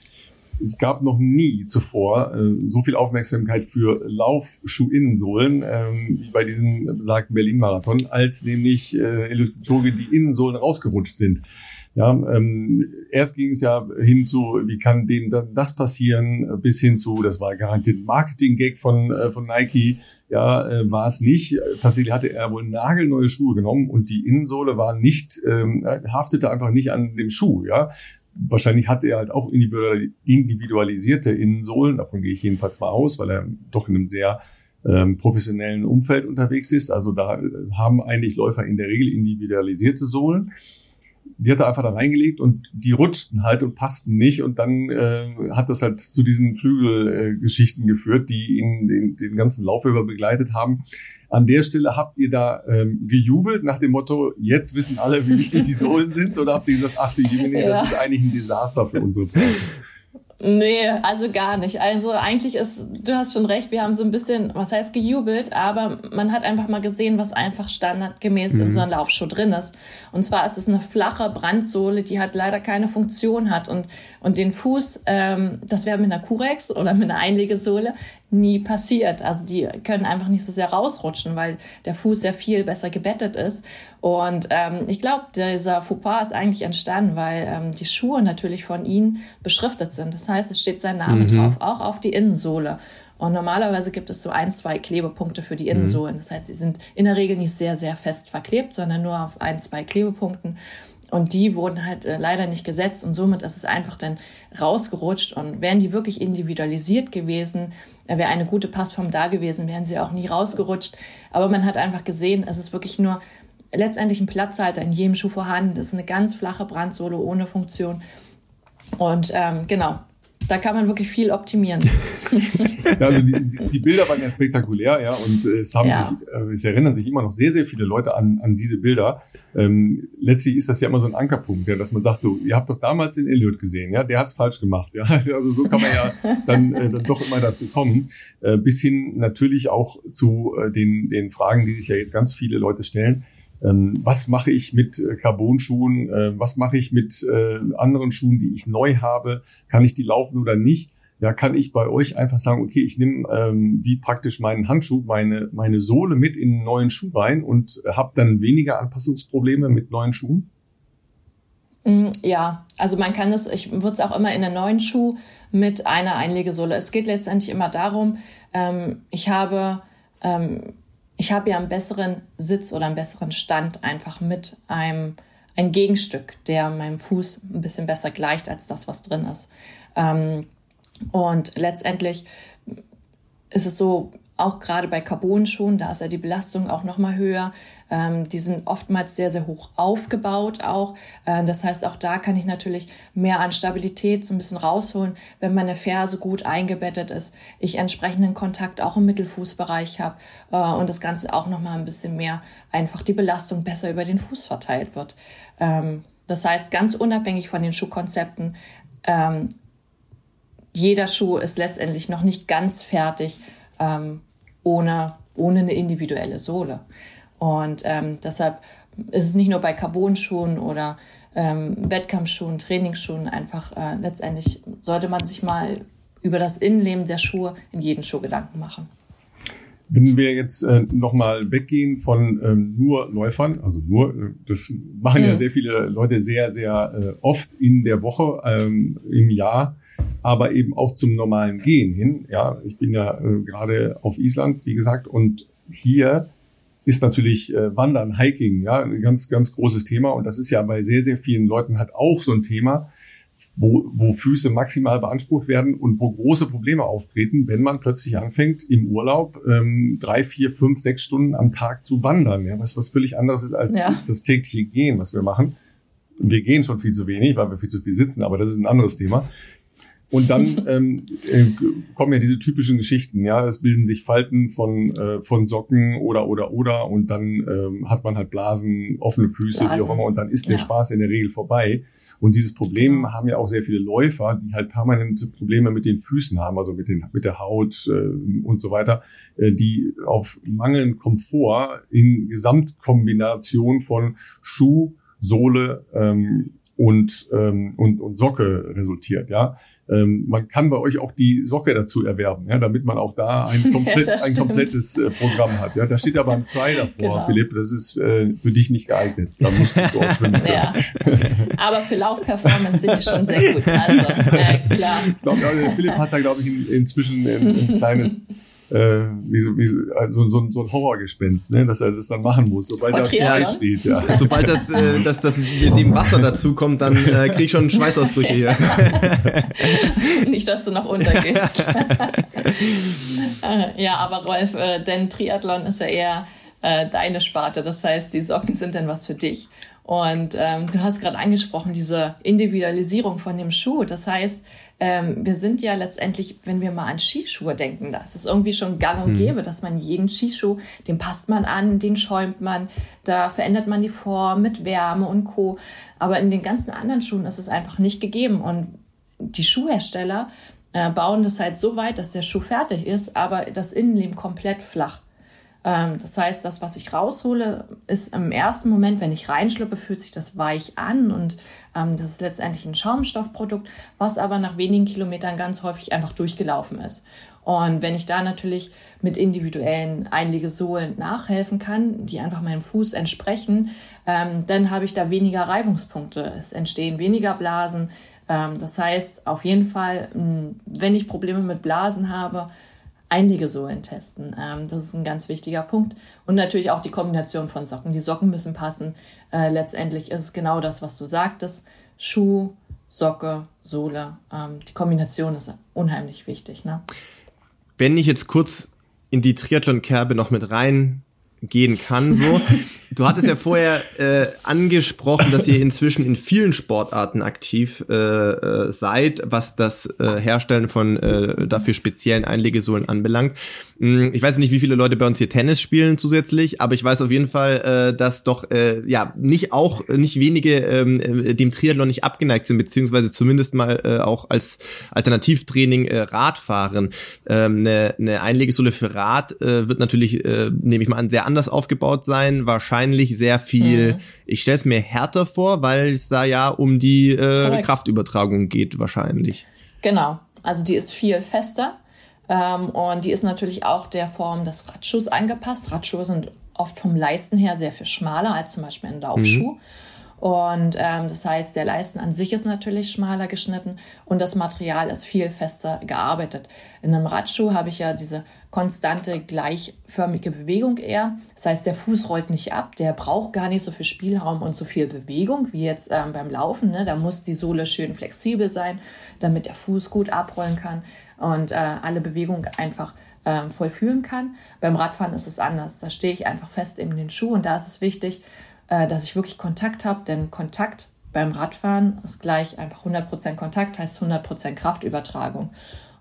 S1: es gab noch nie zuvor äh, so viel Aufmerksamkeit für Laufschuhinnensohlen ähm, wie bei diesem besagten Berlin-Marathon, als nämlich äh, Eliud die Innensohlen rausgerutscht sind. Ja, ähm, erst ging es ja hin zu, wie kann denen das passieren, bis hin zu, das war garantiert Marketing-Gag von, äh, von Nike, ja, äh, war es nicht. Tatsächlich hatte er wohl nagelneue Schuhe genommen und die Innensohle war nicht, ähm, haftete einfach nicht an dem Schuh, ja wahrscheinlich hat er halt auch individualisierte Innensohlen, davon gehe ich jedenfalls mal aus, weil er doch in einem sehr ähm, professionellen Umfeld unterwegs ist. Also da haben eigentlich Läufer in der Regel individualisierte Sohlen. Die hat er einfach da reingelegt und die rutschten halt und passten nicht und dann äh, hat das halt zu diesen Flügelgeschichten äh, geführt, die ihn den, den ganzen Lauf über begleitet haben. An der Stelle habt ihr da ähm, gejubelt nach dem Motto, jetzt wissen alle, wie wichtig <laughs> die Sohlen sind? Oder habt ihr gesagt, ach du Jemine, ja. das ist eigentlich ein Desaster für unsere Projekte?
S4: Nee, also gar nicht. Also eigentlich ist, du hast schon recht, wir haben so ein bisschen, was heißt gejubelt, aber man hat einfach mal gesehen, was einfach standardgemäß mhm. in so einem Laufschuh drin ist. Und zwar ist es eine flache Brandsohle, die halt leider keine Funktion hat und, und den Fuß, ähm, das wäre mit einer Curex oder mit einer Einlegesohle nie passiert. Also die können einfach nicht so sehr rausrutschen, weil der Fuß ja viel besser gebettet ist. Und ähm, ich glaube, dieser Fauxpas ist eigentlich entstanden, weil ähm, die Schuhe natürlich von ihnen beschriftet sind. Das heißt, es steht sein Name mhm. drauf, auch auf die Innensohle. Und normalerweise gibt es so ein, zwei Klebepunkte für die Innensohlen. Das heißt, sie sind in der Regel nicht sehr, sehr fest verklebt, sondern nur auf ein, zwei Klebepunkten. Und die wurden halt äh, leider nicht gesetzt und somit ist es einfach dann rausgerutscht. Und wären die wirklich individualisiert gewesen, wäre eine gute Passform da gewesen, wären sie auch nie rausgerutscht. Aber man hat einfach gesehen, es ist wirklich nur letztendlich ein Platzhalter in jedem Schuh vorhanden. Das ist eine ganz flache Brandsohle ohne Funktion. Und ähm, genau, da kann man wirklich viel optimieren. <laughs>
S1: ja, also die, die, Bilder waren ja spektakulär, ja, und äh, es haben ja. sich, äh, es erinnern sich immer noch sehr, sehr viele Leute an, an diese Bilder. Ähm, letztlich ist das ja immer so ein Ankerpunkt, ja, dass man sagt, so, ihr habt doch damals den Elliot gesehen, ja, der hat's falsch gemacht, ja. <laughs> Also so kann man ja dann, äh, dann doch immer dazu kommen. Äh, bis hin natürlich auch zu äh, den, den Fragen, die sich ja jetzt ganz viele Leute stellen was mache ich mit äh, Carbon-Schuhen, äh, was mache ich mit äh, anderen Schuhen, die ich neu habe, kann ich die laufen oder nicht? Ja, kann ich bei euch einfach sagen, okay, ich nehme ähm, wie praktisch meinen Handschuh, meine, meine Sohle mit in einen neuen Schuh rein und habe dann weniger Anpassungsprobleme mit neuen Schuhen?
S4: Mm, ja, also man kann es, ich würde es auch immer in einen neuen Schuh mit einer Einlegesohle. Es geht letztendlich immer darum, ähm, ich habe ähm, ich habe ja einen besseren Sitz oder einen besseren Stand einfach mit einem ein Gegenstück, der meinem Fuß ein bisschen besser gleicht als das, was drin ist. Ähm, und letztendlich ist es so, auch gerade bei Carbon-Schuhen, da ist ja die Belastung auch noch mal höher. Ähm, die sind oftmals sehr, sehr hoch aufgebaut auch. Äh, das heißt, auch da kann ich natürlich mehr an Stabilität so ein bisschen rausholen, wenn meine Ferse gut eingebettet ist, ich entsprechenden Kontakt auch im Mittelfußbereich habe äh, und das Ganze auch noch mal ein bisschen mehr einfach die Belastung besser über den Fuß verteilt wird. Ähm, das heißt, ganz unabhängig von den Schuhkonzepten, ähm, jeder Schuh ist letztendlich noch nicht ganz fertig ähm, ohne, ohne eine individuelle Sohle. Und ähm, deshalb ist es nicht nur bei Carbon-Schuhen oder ähm, Wettkampfschuhen, Trainingsschuhen einfach äh, letztendlich sollte man sich mal über das Innenleben der Schuhe in jedem Schuh Gedanken machen.
S1: Wenn wir jetzt äh, nochmal weggehen von ähm, nur Läufern, also nur, äh, das machen mhm. ja sehr viele Leute sehr, sehr äh, oft in der Woche, ähm, im Jahr, aber eben auch zum normalen Gehen hin. Ja, ich bin ja äh, gerade auf Island, wie gesagt, und hier ist natürlich äh, Wandern, Hiking, ja, ein ganz, ganz großes Thema. Und das ist ja bei sehr, sehr vielen Leuten halt auch so ein Thema, wo, wo Füße maximal beansprucht werden und wo große Probleme auftreten, wenn man plötzlich anfängt, im Urlaub ähm, drei, vier, fünf, sechs Stunden am Tag zu wandern. Ja, was, was völlig anderes ist als ja. das tägliche Gehen, was wir machen. Wir gehen schon viel zu wenig, weil wir viel zu viel sitzen, aber das ist ein anderes Thema. Und dann ähm, äh, kommen ja diese typischen Geschichten, ja, es bilden sich Falten von äh, von Socken oder oder oder und dann ähm, hat man halt Blasen, offene Füße, Blasen. wie auch immer, und dann ist der ja. Spaß in der Regel vorbei. Und dieses Problem genau. haben ja auch sehr viele Läufer, die halt permanente Probleme mit den Füßen haben, also mit den mit der Haut äh, und so weiter, äh, die auf mangelnden Komfort in Gesamtkombination von Schuh, Sohle ähm, und, ähm, und, und Socke resultiert. Ja, ähm, man kann bei euch auch die Socke dazu erwerben, ja, damit man auch da ein, <laughs> komplett, ja, ein komplettes äh, Programm hat. Ja, da steht aber ein Try davor, genau. Philipp. Das ist äh, für dich nicht geeignet. Da musst du auch <laughs> schwimmen. Ja.
S4: Aber für Laufperformance sind die schon sehr gut. Also äh, klar.
S1: Ich glaube, also Philipp hat da glaube ich inzwischen ein, ein kleines äh, wie so, wie so, also so, so ein Horrorgespenst, ne? dass er das dann machen muss, sobald er Trial steht. Ja. <laughs>
S2: Sobald das, äh, das, das mit dem Wasser dazu kommt, dann äh, krieg ich schon Schweißausbrüche hier. <laughs>
S4: Nicht, dass du noch untergehst. <laughs> Äh, ja, aber Rolf, äh, denn Triathlon ist ja eher äh, deine Sparte. Das heißt, die Socken sind dann was für dich. Und ähm, du hast gerade angesprochen, diese Individualisierung von dem Schuh. Das heißt, ähm, wir sind ja letztendlich, wenn wir mal an Skischuhe denken, da ist es irgendwie schon gang und mhm. gäbe, dass man jeden Skischuh, den passt man an, den schäumt man, da verändert man die Form mit Wärme und Co. Aber in den ganzen anderen Schuhen ist es einfach nicht gegeben. Und die Schuhhersteller äh, bauen das halt so weit, dass der Schuh fertig ist, aber das Innenleben komplett flach. Ähm, das heißt, das, was ich raushole, ist im ersten Moment, wenn ich reinschlüppe, fühlt sich das weich an und ähm, das ist letztendlich ein Schaumstoffprodukt, was aber nach wenigen Kilometern ganz häufig einfach durchgelaufen ist. Und wenn ich da natürlich mit individuellen Einlegesohlen nachhelfen kann, die einfach meinem Fuß entsprechen, ähm, dann habe ich da weniger Reibungspunkte. Es entstehen weniger Blasen. Ähm, das heißt, auf jeden Fall, wenn ich Probleme mit Blasen habe, Einlegesohlen testen. Ähm, das ist ein ganz wichtiger Punkt. Und natürlich auch die Kombination von Socken. Die Socken müssen passen. Äh, letztendlich ist es genau das, was du sagtest. Schuh, Socke, Sohle. Ähm, die Kombination ist unheimlich wichtig. Ne?
S2: Wenn ich jetzt kurz in die Triathlon-Kerbe noch mit reingehen kann, so. <laughs> Du hattest ja vorher äh, angesprochen, dass ihr inzwischen in vielen Sportarten aktiv äh, äh, seid, was das äh, Herstellen von äh, dafür speziellen Einlegesohlen anbelangt. Hm, ich weiß nicht, wie viele Leute bei uns hier Tennis spielen zusätzlich, aber ich weiß auf jeden Fall, äh, dass doch äh, ja nicht auch nicht wenige ähm, äh, dem Triathlon nicht abgeneigt sind, beziehungsweise zumindest mal äh, auch als Alternativtraining äh, Radfahren. Ähm, eine, eine Einlegesohle für Rad äh, wird natürlich, äh, nehme ich mal an, sehr anders aufgebaut sein. Wahrscheinlich sehr viel. Mhm. Ich stelle es mir härter vor, weil es da ja um die äh, Kraftübertragung geht, wahrscheinlich.
S4: Genau. Also die ist viel fester ähm, und die ist natürlich auch der Form des Radschuhs angepasst. Radschuhe sind oft vom Leisten her sehr viel schmaler als zum Beispiel ein Laufschuh. Mhm. Und ähm, das heißt, der Leisten an sich ist natürlich schmaler geschnitten und das Material ist viel fester gearbeitet. In einem Radschuh habe ich ja diese konstante, gleichförmige Bewegung eher. Das heißt, der Fuß rollt nicht ab, der braucht gar nicht so viel Spielraum und so viel Bewegung wie jetzt ähm, beim Laufen. Ne? Da muss die Sohle schön flexibel sein, damit der Fuß gut abrollen kann und äh, alle Bewegungen einfach äh, vollführen kann. Beim Radfahren ist es anders. Da stehe ich einfach fest in den Schuh und da ist es wichtig, äh, dass ich wirklich Kontakt habe, denn Kontakt beim Radfahren ist gleich einfach 100% Kontakt, heißt 100% Kraftübertragung.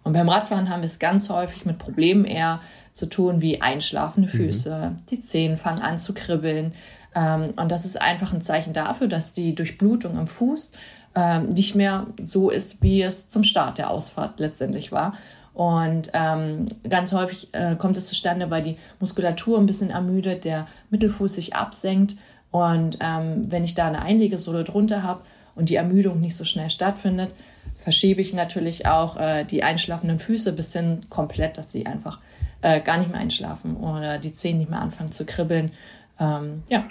S4: Und beim Radfahren haben wir es ganz häufig mit Problemen eher zu tun, wie einschlafende mhm. Füße, mhm. die Zehen fangen an zu kribbeln. Ähm, und das ist einfach ein Zeichen dafür, dass die Durchblutung am Fuß ähm, nicht mehr so ist, wie es zum Start der Ausfahrt letztendlich war. Und ähm, ganz häufig äh, kommt es zustande, weil die Muskulatur ein bisschen ermüdet, der Mittelfuß sich absenkt. Und ähm, wenn ich da eine Einlegesohle drunter habe und die Ermüdung nicht so schnell stattfindet, verschiebe ich natürlich auch äh, die einschlafenden Füße bis hin komplett, dass sie einfach äh, gar nicht mehr einschlafen oder die Zehen nicht mehr anfangen zu kribbeln. Ähm, ja.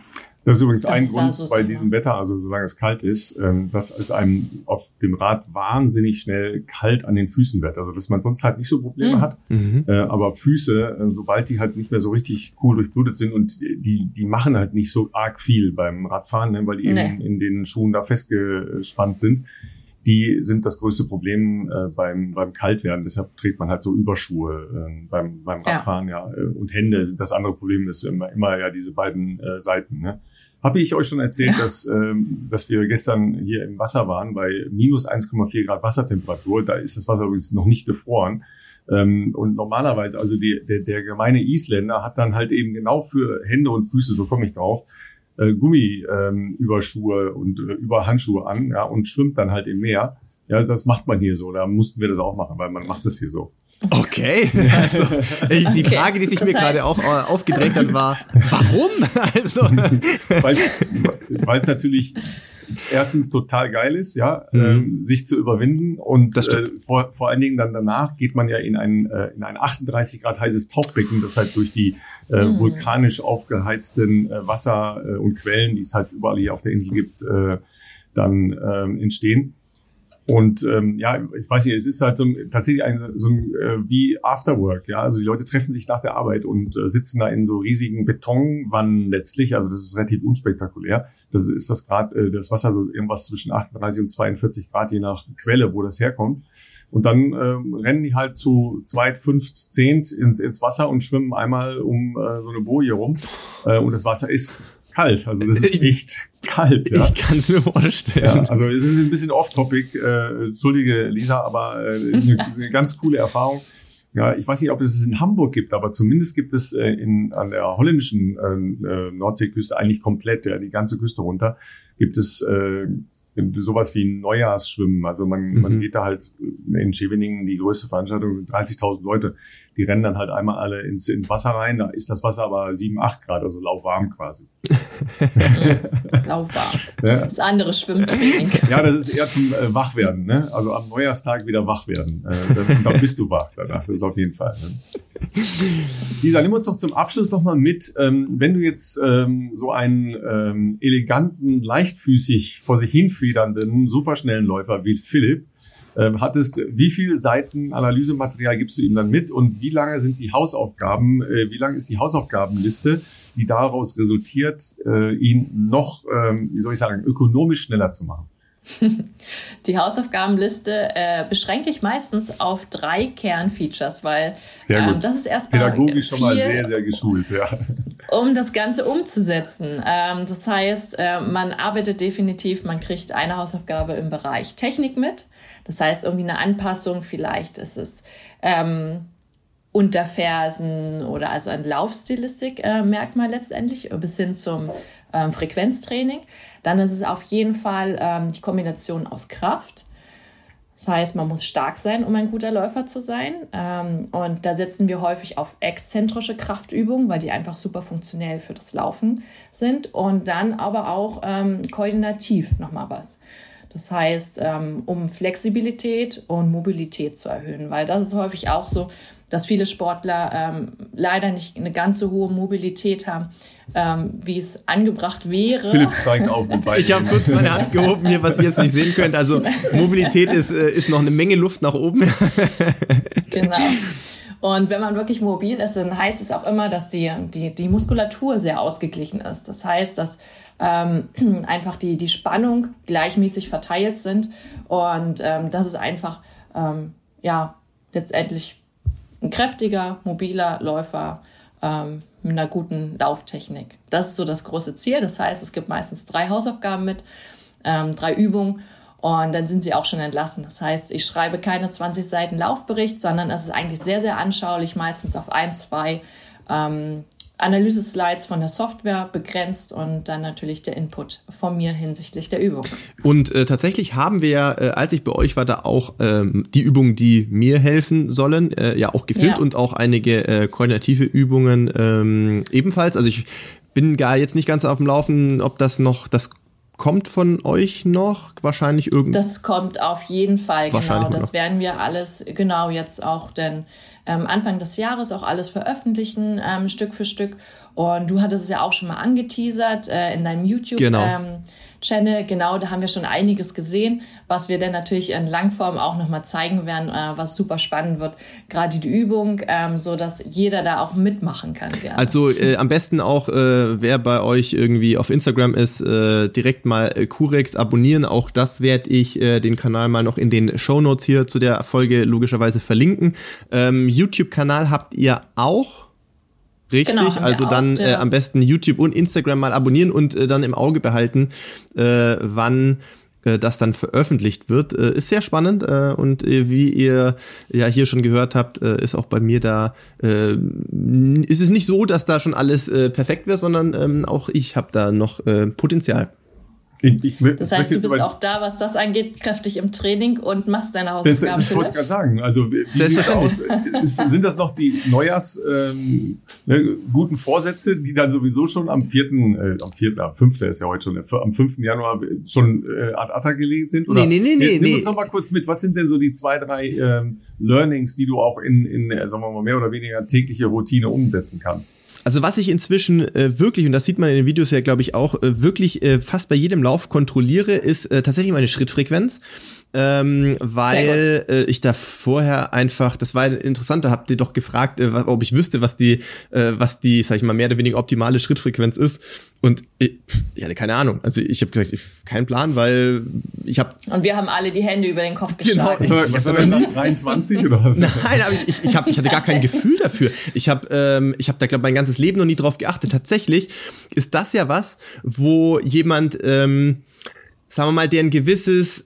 S1: Das ist übrigens das ein ist Grund so bei diesem Wetter, also solange es kalt ist, ähm, dass es einem auf dem Rad wahnsinnig schnell kalt an den Füßen wird. Also dass man sonst halt nicht so Probleme mhm. hat. Äh, aber Füße, äh, sobald die halt nicht mehr so richtig cool durchblutet sind und die, die machen halt nicht so arg viel beim Radfahren, ne, weil die nee. eben in den Schuhen da festgespannt sind die sind das größte Problem äh, beim, beim Kaltwerden. Deshalb trägt man halt so Überschuhe äh, beim, beim Radfahren, ja. ja. Und Hände sind das andere Problem, das ist immer, immer ja diese beiden äh, Seiten. Ne? Habe ich euch schon erzählt, ja. dass, ähm, dass wir gestern hier im Wasser waren bei minus 1,4 Grad Wassertemperatur. Da ist das Wasser übrigens noch nicht gefroren. Ähm, und normalerweise, also die, der, der gemeine Isländer hat dann halt eben genau für Hände und Füße, so komme ich drauf, äh, Gummi-Überschuhe ähm, und äh, Überhandschuhe an ja, und schwimmt dann halt im Meer. Ja, das macht man hier so. Da mussten wir das auch machen, weil man macht das hier so.
S2: Okay. Also, die Frage, die sich das mir gerade auch äh, aufgedrängt hat, war, warum? <laughs> Also.
S1: Weil es natürlich erstens total geil ist, ja, mhm. ähm, sich zu überwinden und äh, vor, vor allen Dingen dann danach geht man ja in ein, äh, in ein 38 Grad heißes Tauchbecken, das halt durch die äh, mhm. vulkanisch aufgeheizten äh, Wasser äh, und Quellen, die es halt überall hier auf der Insel gibt, äh, dann äh, entstehen. Und ähm, ja, ich weiß nicht, es ist halt so ein, tatsächlich ein, so ein äh, wie Afterwork, ja. Also die Leute treffen sich nach der Arbeit und äh, sitzen da in so riesigen Betonwannen letztlich. Also das ist relativ unspektakulär. Das ist das Grad, äh, das Wasser so irgendwas zwischen 38 und 42 Grad, je nach Quelle, wo das herkommt. Und dann ähm, rennen die halt zu zweit, fünft, zehnt ins, ins Wasser und schwimmen einmal um äh, so eine Boje rum. Äh, und das Wasser ist kalt. Also das ist echt kalt. Ja.
S2: Ich kann es mir vorstellen.
S1: Ja, also es ist ein bisschen off-topic. Äh, Entschuldige, Lisa, aber äh, eine, eine <laughs> ganz coole Erfahrung. Ja, ich weiß nicht, ob es in Hamburg gibt, aber zumindest gibt es äh, in, an der holländischen äh, Nordseeküste eigentlich komplett, ja, die ganze Küste runter, gibt es äh, sowas wie ein Neujahrsschwimmen. Also man, mhm. man geht da halt in Scheveningen, die größte Veranstaltung, 30.000 Leute, die rennen dann halt einmal alle ins, ins Wasser rein. Da ist das Wasser aber 7, 8 Grad, also lauwarm quasi. <laughs>
S4: lauwarm. Ja. Das andere Schwimmtraining.
S1: Ja, das ist eher zum äh, Wachwerden. Ne? Also am Neujahrstag wieder wach werden. Äh, dann, dann bist du wach danach. Das ist auf jeden Fall. Ne? Lisa, nimm uns doch zum Abschluss noch mal mit, ähm, wenn du jetzt ähm, so einen ähm, eleganten, leichtfüßig vor sich hinfedernden, superschnellen Läufer wie Philipp ähm, hattest, wie viele Seiten Analysematerial gibst du ihm dann mit und wie lange sind die Hausaufgaben, äh, wie lange ist die Hausaufgabenliste, die daraus resultiert, äh, ihn noch, ähm, wie soll ich sagen, ökonomisch schneller zu machen? <laughs>
S4: Die Hausaufgabenliste äh, beschränke ich meistens auf drei Kernfeatures, weil
S1: ähm, das ist erstmal pädagogisch schon mal sehr, sehr geschult, ja. <laughs>
S4: um das Ganze umzusetzen. Ähm, das heißt, äh, man arbeitet definitiv, man kriegt eine Hausaufgabe im Bereich Technik mit. Das heißt, irgendwie eine Anpassung, vielleicht ist es ähm, Unterfersen oder also ein Laufstilistik-Merkmal äh, letztendlich bis hin zum ähm, Frequenztraining. Dann ist es auf jeden Fall ähm, die Kombination aus Kraft. Das heißt, man muss stark sein, um ein guter Läufer zu sein. Ähm, und da setzen wir häufig auf exzentrische Kraftübungen, weil die einfach super funktionell für das Laufen sind. Und dann aber auch ähm, koordinativ nochmal was. Das heißt, ähm, um Flexibilität und Mobilität zu erhöhen, weil das ist häufig auch so, dass viele Sportler ähm, leider nicht eine ganz so hohe Mobilität haben, ähm, wie es angebracht wäre.
S1: Philipp zeigt auf
S2: mit Ich habe kurz meine Hand gehoben hier, was ihr jetzt nicht sehen könnt. Also Mobilität ist, äh, ist noch eine Menge Luft nach oben. <laughs>
S4: genau. Und wenn man wirklich mobil ist, dann heißt es auch immer, dass die, die, die Muskulatur sehr ausgeglichen ist. Das heißt, dass ähm, <clears throat> einfach die, die Spannung gleichmäßig verteilt sind und ähm, das ist einfach ähm, ja letztendlich ein kräftiger, mobiler Läufer ähm, mit einer guten Lauftechnik. Das ist so das große Ziel. Das heißt, es gibt meistens drei Hausaufgaben mit, ähm, drei Übungen und dann sind sie auch schon entlassen. Das heißt, ich schreibe keine 20 Seiten Laufbericht, sondern es ist eigentlich sehr, sehr anschaulich, meistens auf ein, zwei ähm, Analyse-Slides von der Software begrenzt und dann natürlich der Input von mir hinsichtlich der Übung.
S2: Und äh, tatsächlich haben wir ja, äh, als ich bei euch war, da auch ähm, die Übungen, die mir helfen sollen, äh, ja auch gefilmt ja. und auch einige äh, koordinative Übungen ähm, ebenfalls. Also ich bin gar jetzt nicht ganz auf dem Laufen, ob das noch das kommt von euch noch wahrscheinlich irgend.
S4: Das kommt auf jeden Fall, genau. Das werden wir alles genau jetzt auch denn ähm, Anfang des Jahres auch alles veröffentlichen, ähm, Stück für Stück. Und du hattest es ja auch schon mal angeteasert äh, in deinem YouTube. Genau. Ähm, Channel, genau, da haben wir schon einiges gesehen, was wir dann natürlich in Langform auch nochmal zeigen werden, äh, was super spannend wird. Gerade die Übung, ähm, so dass jeder da auch mitmachen kann.
S2: Gerne. Also äh, am besten auch, äh, wer bei euch irgendwie auf Instagram ist, äh, direkt mal äh, Curex abonnieren. Auch das werde ich äh, den Kanal mal noch in den Show Notes hier zu der Folge logischerweise verlinken. Ähm, YouTube-Kanal habt ihr auch? Richtig, genau, also dann auch, äh, am besten YouTube und Instagram mal abonnieren und äh, dann im Auge behalten, äh, wann äh, das dann veröffentlicht wird. Äh, ist sehr spannend äh, und äh, wie ihr ja hier schon gehört habt, äh, ist auch bei mir da, äh, ist es nicht so, dass da schon alles äh, perfekt wäre, sondern ähm, auch ich habe da noch äh, Potenzial.
S4: Ich, ich, das heißt, du bist auch da, was das angeht, kräftig im Training und machst deine Hausaufgaben.
S1: Das, ich wollte es gerade sagen. Also wie sieht das aus? Ist, sind das noch die Neujahrs ähm, ne, guten Vorsätze, die dann sowieso schon am vierten, äh, am vierten, am fünften ist ja heute schon, am fünften Januar schon äh, ad acta gelegt sind?
S2: Oder? Nee, nee, nee, nee.
S1: Nimm uns doch mal kurz mit. Was sind denn so die zwei, drei ähm, Learnings, die du auch in, in äh, sagen wir mal, mehr oder weniger tägliche Routine umsetzen kannst?
S2: Also was ich inzwischen äh, wirklich, und das sieht man in den Videos ja, glaube ich, auch, äh, wirklich äh, fast bei jedem Lauf kontrolliere, ist äh, tatsächlich meine Schrittfrequenz. Ähm, weil äh, ich da vorher einfach, das war interessant, da habt ihr doch gefragt, äh, ob ich wüsste, was die, äh, was die, sag ich mal, mehr oder weniger optimale Schrittfrequenz ist. Und ich, ich hatte keine Ahnung. Also ich habe gesagt, ich, keinen Plan, weil ich habe.
S4: Und wir haben alle die Hände über den Kopf genau. geschlagen.
S1: Genau. Was, was haben wir 23 <laughs> oder was?
S2: Nein, aber ich, ich, ich, hab, ich hatte gar kein Gefühl dafür. Ich habe ähm, ich hab da, glaube mein ganzes Leben noch nie drauf geachtet. Tatsächlich ist das ja was, wo jemand, ähm, sagen wir mal, der ein gewisses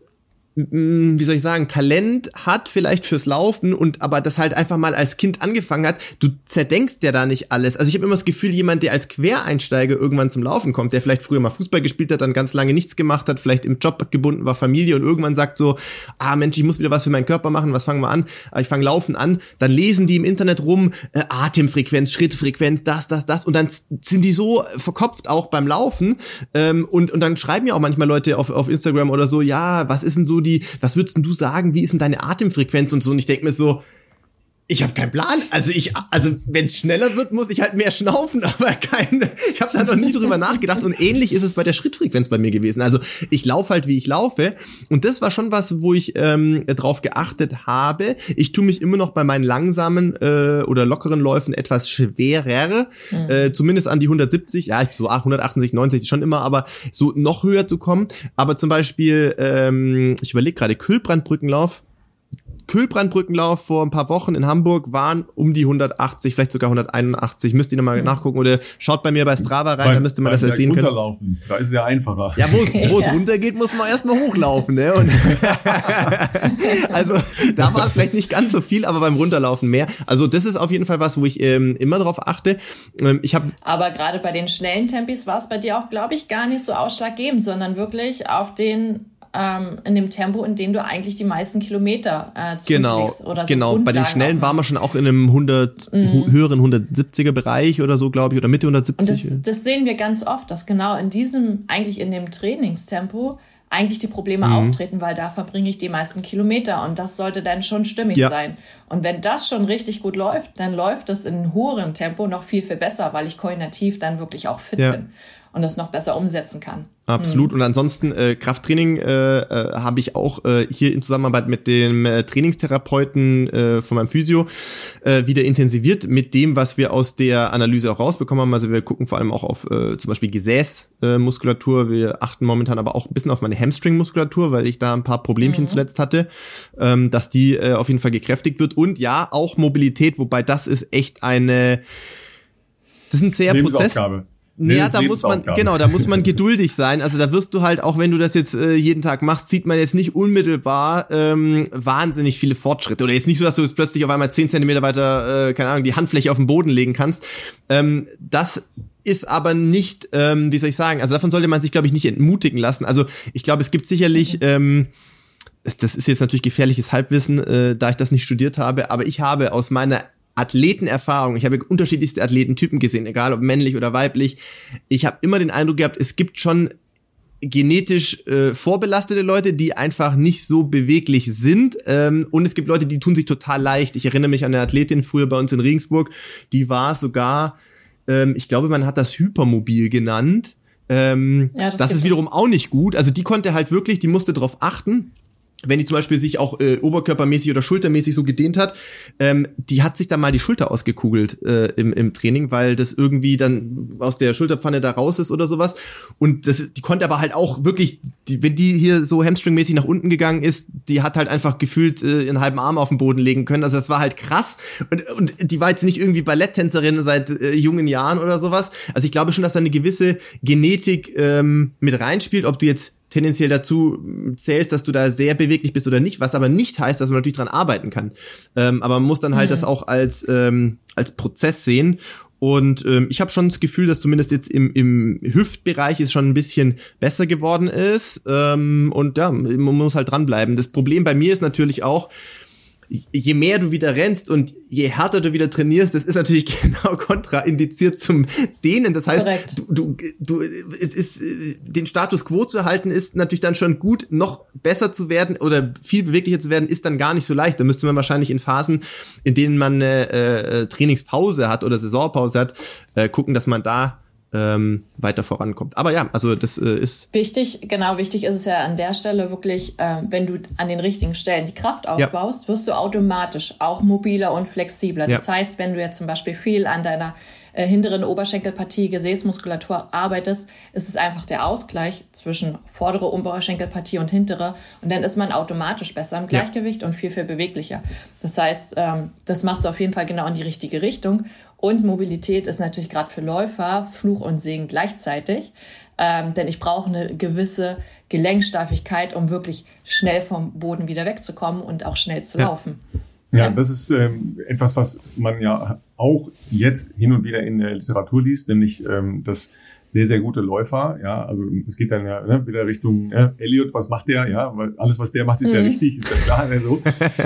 S2: wie soll ich sagen, Talent hat vielleicht fürs Laufen und aber das halt einfach mal als Kind angefangen hat, du zerdenkst ja da nicht alles. Also ich habe immer das Gefühl, jemand, der als Quereinsteiger irgendwann zum Laufen kommt, der vielleicht früher mal Fußball gespielt hat, dann ganz lange nichts gemacht hat, vielleicht im Job gebunden war, Familie und irgendwann sagt so, ah Mensch, ich muss wieder was für meinen Körper machen, was fangen wir an? Ah, ich fange Laufen an, dann lesen die im Internet rum, äh, Atemfrequenz, Schrittfrequenz, das, das, das und dann sind die so verkopft auch beim Laufen ähm, und, und dann schreiben ja auch manchmal Leute auf, auf Instagram oder so, ja, was ist denn so die, was würdest du sagen, wie ist denn deine Atemfrequenz und so? Und ich denke mir so, ich habe keinen Plan. Also ich, also wenn es schneller wird, muss ich halt mehr schnaufen, <laughs> aber kein. Ich habe da noch nie drüber nachgedacht. Und ähnlich ist es bei der Schrittfrequenz bei mir gewesen. Also ich laufe halt, wie ich laufe. Und das war schon was, wo ich ähm, drauf geachtet habe. Ich tue mich immer noch bei meinen langsamen äh, oder lockeren Läufen etwas schwerer, mhm. äh, zumindest an die 170. Ja, so 168, 90 schon immer, aber so noch höher zu kommen. Aber zum Beispiel, ähm, ich überlege gerade Kühlbrandbrückenlauf Kühlbrandbrückenlauf vor ein paar Wochen in Hamburg waren um die 180, vielleicht sogar 181. Müsst ihr nochmal mhm. nachgucken oder schaut bei mir bei Strava rein, da müsst ihr mal das sehen können.
S1: Runterlaufen, da ist es ja einfacher.
S2: Ja, wo es <laughs> ja. runtergeht, muss man erstmal hochlaufen. Ne? Und <laughs> also da war es vielleicht nicht ganz so viel, aber beim Runterlaufen mehr. Also das ist auf jeden Fall was, wo ich ähm, immer drauf achte. Ähm, ich hab,
S4: aber gerade bei den schnellen Tempis war es bei dir auch, glaube ich, gar nicht so ausschlaggebend, sondern wirklich auf den ähm, in dem Tempo, in dem du eigentlich die meisten Kilometer äh,
S2: genau, oder so Genau, bei den schnellen waren wir schon auch in einem 100 mhm. höheren 170er Bereich oder so, glaube ich, oder Mitte 170.
S4: Und das, das sehen wir ganz oft, dass genau in diesem, eigentlich in dem Trainingstempo eigentlich die Probleme mhm. auftreten, weil da verbringe ich die meisten Kilometer und das sollte dann schon stimmig ja. sein. Und wenn das schon richtig gut läuft, dann läuft es in einem höheren Tempo noch viel, viel besser, weil ich koordinativ dann wirklich auch fit ja. bin und das noch besser umsetzen kann.
S2: Absolut. Mhm. Und ansonsten äh, Krafttraining äh, äh, habe ich auch äh, hier in Zusammenarbeit mit dem äh, Trainingstherapeuten äh, von meinem Physio äh, wieder intensiviert mit dem, was wir aus der Analyse auch rausbekommen haben. Also wir gucken vor allem auch auf äh, zum Beispiel Gesäßmuskulatur. Äh, wir achten momentan aber auch ein bisschen auf meine Hamstring-Muskulatur, weil ich da ein paar Problemchen mhm. zuletzt hatte, ähm, dass die äh, auf jeden Fall gekräftigt wird. Und ja, auch Mobilität, wobei das ist echt eine das ist ein sehr Prozess. Nee, ja, da muss man, genau, da muss man <laughs> geduldig sein. Also da wirst du halt, auch wenn du das jetzt äh, jeden Tag machst, sieht man jetzt nicht unmittelbar ähm, wahnsinnig viele Fortschritte. Oder jetzt nicht so, dass du jetzt plötzlich auf einmal zehn Zentimeter weiter, äh, keine Ahnung, die Handfläche auf den Boden legen kannst. Ähm, das ist aber nicht, ähm, wie soll ich sagen, also davon sollte man sich, glaube ich, nicht entmutigen lassen. Also ich glaube, es gibt sicherlich, ähm, das ist jetzt natürlich gefährliches Halbwissen, äh, da ich das nicht studiert habe, aber ich habe aus meiner Athletenerfahrung, ich habe unterschiedlichste Athletentypen gesehen, egal ob männlich oder weiblich. Ich habe immer den Eindruck gehabt, es gibt schon genetisch äh, vorbelastete Leute, die einfach nicht so beweglich sind. Ähm, und es gibt Leute, die tun sich total leicht. Ich erinnere mich an eine Athletin früher bei uns in Regensburg, die war sogar, ähm, ich glaube, man hat das Hypermobil genannt. Ähm, ja, das, das ist wiederum auch nicht gut. Also die konnte halt wirklich, die musste darauf achten, wenn die zum Beispiel sich auch äh, oberkörpermäßig oder schultermäßig so gedehnt hat, ähm, die hat sich dann mal die Schulter ausgekugelt äh, im, im Training, weil das irgendwie dann aus der Schulterpfanne da raus ist oder sowas. Und das, die konnte aber halt auch wirklich, die, wenn die hier so hamstringmäßig nach unten gegangen ist, die hat halt einfach gefühlt äh, ihren halben Arm auf den Boden legen können. Also das war halt krass. Und, und die war jetzt nicht irgendwie Balletttänzerin seit äh, jungen Jahren oder sowas. Also ich glaube schon, dass da eine gewisse Genetik ähm, mit reinspielt, ob du jetzt tendenziell dazu zählst, dass du da sehr beweglich bist oder nicht, was aber nicht heißt, dass man natürlich dran arbeiten kann. Ähm, aber man muss dann halt mhm. das auch als, ähm, als Prozess sehen. Und ähm, ich habe schon das Gefühl, dass zumindest jetzt im, im Hüftbereich es schon ein bisschen besser geworden ist. Ähm, und ja, man muss halt dranbleiben. Das Problem bei mir ist natürlich auch, je mehr du wieder rennst und je härter du wieder trainierst, das ist natürlich <laughs> genau kontraindiziert zum Dehnen. Das heißt, du, du, du, es ist, den Status quo zu halten, ist natürlich dann schon gut. Noch besser zu werden oder viel beweglicher zu werden, ist dann gar nicht so leicht. Da müsste man wahrscheinlich in Phasen, in denen man eine äh, Trainingspause hat oder Saisonpause hat, äh, gucken, dass man da ähm, weiter vorankommt. Aber ja, also das äh, ist.
S4: Wichtig, genau, wichtig ist es ja an der Stelle wirklich, äh, wenn du an den richtigen Stellen die Kraft aufbaust, ja. wirst du automatisch auch mobiler und flexibler. Das ja. heißt, wenn du jetzt zum Beispiel viel an deiner äh, hinteren Oberschenkelpartie, Gesäßmuskulatur arbeitest, ist es einfach der Ausgleich zwischen vordere Oberschenkelpartie und hintere und dann ist man automatisch besser im Gleichgewicht ja. und viel, viel beweglicher. Das heißt, ähm, das machst du auf jeden Fall genau in die richtige Richtung und Mobilität ist natürlich gerade für Läufer Fluch und Segen gleichzeitig. Ähm, denn ich brauche eine gewisse Gelenksteifigkeit, um wirklich schnell vom Boden wieder wegzukommen und auch schnell zu laufen.
S1: Ja, ja das ist ähm, etwas, was man ja auch jetzt hin und wieder in der Literatur liest, nämlich ähm, dass sehr, sehr gute Läufer, ja, also es geht dann ja ne, wieder Richtung äh, Elliot, was macht der, ja, weil alles, was der macht, ist mhm. ja richtig, ist ja klar, ne, so.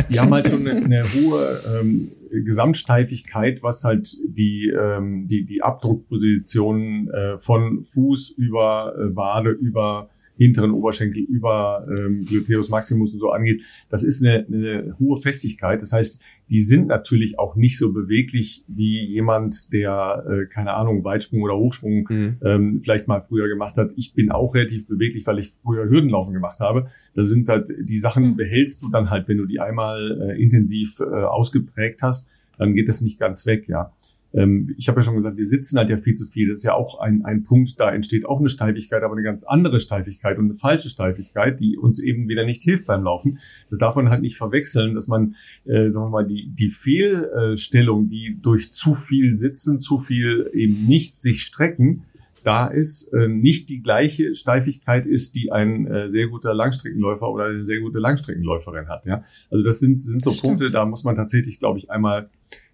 S1: Die haben halt so eine, eine hohe ähm, Gesamtsteifigkeit, was halt die, ähm, die, die Abdruckposition äh, von Fuß über äh, Wade, über hinteren Oberschenkel über ähm, Gluteus Maximus und so angeht, das ist eine, eine hohe Festigkeit. Das heißt, die sind natürlich auch nicht so beweglich wie jemand, der, äh, keine Ahnung, Weitsprung oder Hochsprung mhm. ähm, vielleicht mal früher gemacht hat. Ich bin auch relativ beweglich, weil ich früher Hürdenlaufen gemacht habe. Das sind halt, die Sachen behältst du dann halt, wenn du die einmal äh, intensiv äh, ausgeprägt hast, dann geht das nicht ganz weg, ja. Ähm, ich habe ja schon gesagt, wir sitzen halt ja viel zu viel. Das ist ja auch ein, ein Punkt, da entsteht auch eine Steifigkeit, aber eine ganz andere Steifigkeit und eine falsche Steifigkeit, die uns eben wieder nicht hilft beim Laufen. Das darf man halt nicht verwechseln, dass man, äh, sagen wir mal, die, die Fehlstellung, die durch zu viel Sitzen, zu viel eben nicht sich strecken, da ist, äh, nicht die gleiche Steifigkeit ist, die ein äh, sehr guter Langstreckenläufer oder eine sehr gute Langstreckenläuferin hat. Ja, also das sind sind so Punkte, da muss man tatsächlich, glaube ich, einmal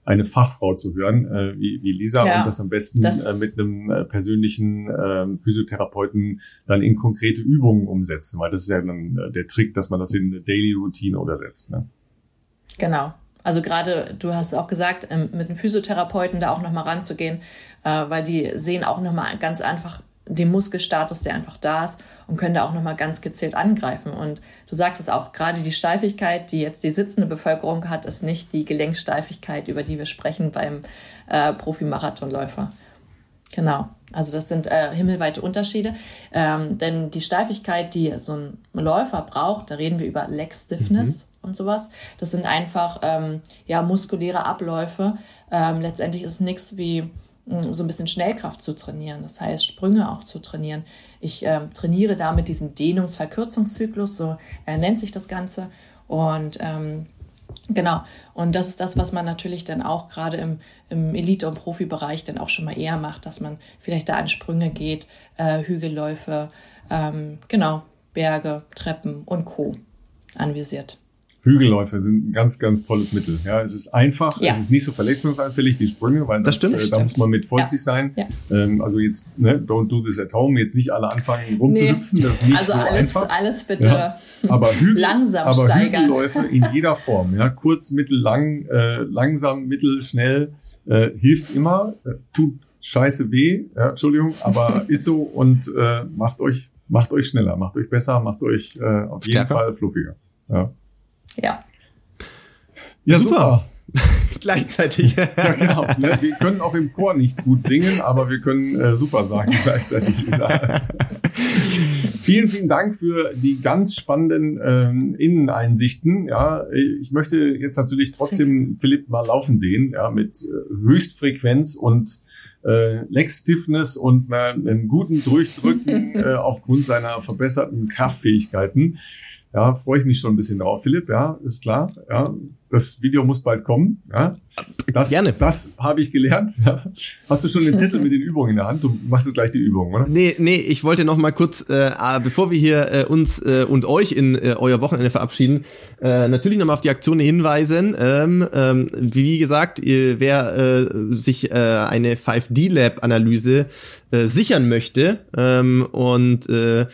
S1: eine Fachfrau zu hören, äh, wie, wie Lisa, ja, und das am besten das äh, mit einem äh, persönlichen äh, Physiotherapeuten dann in konkrete Übungen umsetzen, weil das ist ja dann äh, der Trick, dass man das in eine Daily Routine übersetzt. Ne?
S4: Genau. Also gerade, du hast auch gesagt, ähm, mit einem Physiotherapeuten da auch nochmal ranzugehen, äh, weil die sehen auch nochmal ganz einfach den Muskelstatus, der einfach da ist und können da auch nochmal ganz gezielt angreifen. Und du sagst es auch, gerade die Steifigkeit, die jetzt die sitzende Bevölkerung hat, ist nicht die Gelenksteifigkeit, über die wir sprechen beim äh, Profimarathonläufer. Genau. Also das sind äh, himmelweite Unterschiede. Ähm, denn die Steifigkeit, die so ein Läufer braucht, da reden wir über Leg Stiffness mhm. und sowas. Das sind einfach ähm, ja muskuläre Abläufe. Ähm, letztendlich ist nichts wie so ein bisschen Schnellkraft zu trainieren, das heißt Sprünge auch zu trainieren. Ich äh, trainiere damit diesen Dehnungsverkürzungszyklus, so äh, nennt sich das Ganze. Und ähm, genau, und das ist das, was man natürlich dann auch gerade im, im Elite- und Profibereich dann auch schon mal eher macht, dass man vielleicht da an Sprünge geht, äh, Hügelläufe, ähm, genau, Berge, Treppen und Co. anvisiert.
S1: Hügelläufe sind ein ganz, ganz tolles Mittel. Ja, es ist einfach, ja. es ist nicht so verletzungsanfällig wie Sprünge, weil das, das stimmt, äh, da muss man mit vorsichtig ja. sein. Ja. Ähm, also jetzt, ne, don't do this at home, jetzt nicht alle anfangen rumzuhüpfen, nee. das ist nicht also so
S4: alles,
S1: einfach.
S4: alles bitte
S1: aber Hügel,
S4: langsam
S1: aber
S4: steigern.
S1: Hügelläufe in jeder Form, ja, kurz, mittel, lang, äh, langsam, mittel, schnell, äh, hilft immer, äh, tut scheiße weh, ja, Entschuldigung, aber <laughs> ist so und äh, macht euch, macht euch schneller, macht euch besser, macht euch äh, auf jeden Stärker. Fall fluffiger. Ja.
S4: Ja.
S1: Ja, super. super. <laughs>
S2: gleichzeitig.
S1: ja, genau. Ne? Wir können auch im Chor nicht gut singen, aber wir können äh, super sagen <laughs> gleichzeitig. vielen, vielen Dank für die ganz spannenden ähm, Inneneinsichten. Ja, ich möchte jetzt natürlich trotzdem Philipp mal laufen sehen, ja, mit äh, Höchstfrequenz und äh, Leg Stiffness und äh, einem guten Durchdrücken <laughs> äh, aufgrund seiner verbesserten Kraftfähigkeiten. Ja, freue ich mich schon ein bisschen drauf, Philipp. Ja, ist klar. Ja, das Video muss bald kommen. Ja, das,
S2: Gerne.
S1: Das habe ich gelernt. Ja. Hast du schon den Zettel mit den Übungen in der Hand? Du machst jetzt gleich die Übungen, oder?
S2: Nee, nee, ich wollte noch mal kurz, äh, bevor wir hier äh, uns äh, und euch in äh, euer Wochenende verabschieden, äh, natürlich noch mal auf die Aktion hinweisen. Ähm, ähm, wie gesagt, wer äh, sich äh, eine 5D-Lab-Analyse äh, sichern möchte ähm, und äh,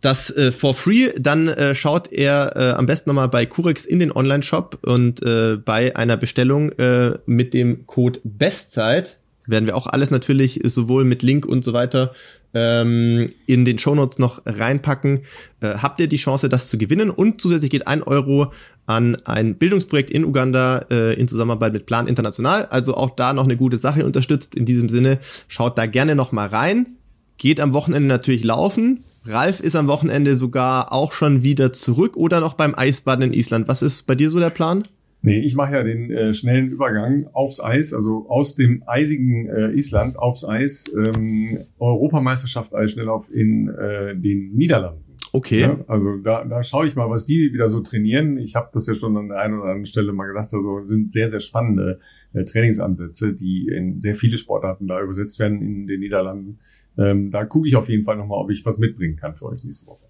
S2: das äh, for free, dann äh, schaut er äh, am besten nochmal bei Curex in den Online-Shop und äh, bei einer Bestellung äh, mit dem Code Bestzeit werden wir auch alles natürlich sowohl mit Link und so weiter ähm, in den Shownotes noch reinpacken. Äh, habt ihr die Chance, das zu gewinnen und zusätzlich geht ein Euro an ein Bildungsprojekt in Uganda äh, in Zusammenarbeit mit Plan International. Also auch da noch eine gute Sache unterstützt. In diesem Sinne, schaut da gerne noch mal rein. Geht am Wochenende natürlich laufen Ralf ist am Wochenende sogar auch schon wieder zurück oder noch beim Eisbaden in Island. Was ist bei dir so der Plan?
S1: Nee, ich mache ja den äh, schnellen Übergang aufs Eis, also aus dem eisigen äh, Island aufs Eis, ähm, Europameisterschaft Eisschnelllauf in äh, den Niederlanden.
S2: Okay. Ja,
S1: also da, da schaue ich mal, was die wieder so trainieren. Ich habe das ja schon an der einen oder anderen Stelle mal gesagt, also sind sehr, sehr spannende äh, Trainingsansätze, die in sehr viele Sportarten da übersetzt werden in den Niederlanden. Ähm, da gucke ich auf jeden Fall nochmal, ob ich was mitbringen kann für euch nächste Woche.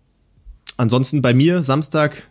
S2: Ansonsten bei mir Samstag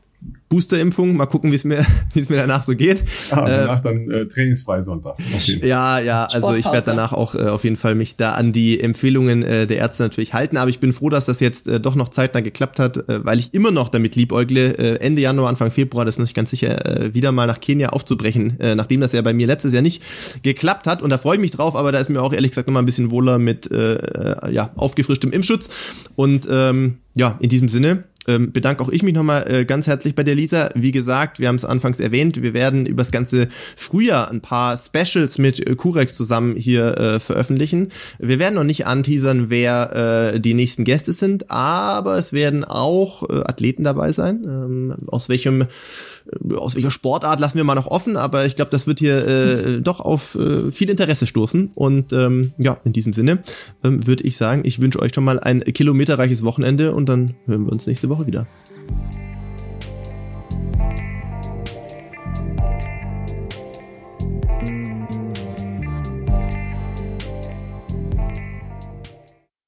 S2: Boosterimpfung. Mal gucken, wie es mir, <laughs> wie es mir danach so geht.
S1: Ah, danach äh, dann äh, trainingsfrei Sonntag.
S2: Ja, ja, also ich werde danach auch äh, auf jeden Fall mich da an die Empfehlungen äh, der Ärzte natürlich halten. Aber ich bin froh, dass das jetzt äh, doch noch zeitnah geklappt hat, äh, weil ich immer noch damit liebäugle, äh, Ende Januar, Anfang Februar, das ist noch nicht ganz sicher, äh, wieder mal nach Kenia aufzubrechen, äh, nachdem das ja bei mir letztes Jahr nicht geklappt hat. Und da freue ich mich drauf, aber da ist mir auch ehrlich gesagt nochmal ein bisschen wohler mit äh, äh, ja, aufgefrischtem Impfschutz. Und ähm, ja, in diesem Sinne ähm, bedanke auch ich mich nochmal äh, ganz herzlich bei der Lisa. Wie gesagt, wir haben es anfangs erwähnt, wir werden über das ganze Frühjahr ein paar Specials mit äh, Kurex zusammen hier äh, veröffentlichen. Wir werden noch nicht anteasern, wer äh, die nächsten Gäste sind, aber es werden auch äh, Athleten dabei sein. Ähm, aus welchem äh, aus welcher Sportart lassen wir mal noch offen, aber ich glaube, das wird hier äh, doch auf äh, viel Interesse stoßen. Und ähm, ja, in diesem Sinne ähm, würde ich sagen, ich wünsche euch schon mal ein kilometerreiches Wochenende und dann hören wir uns nächste Woche wieder.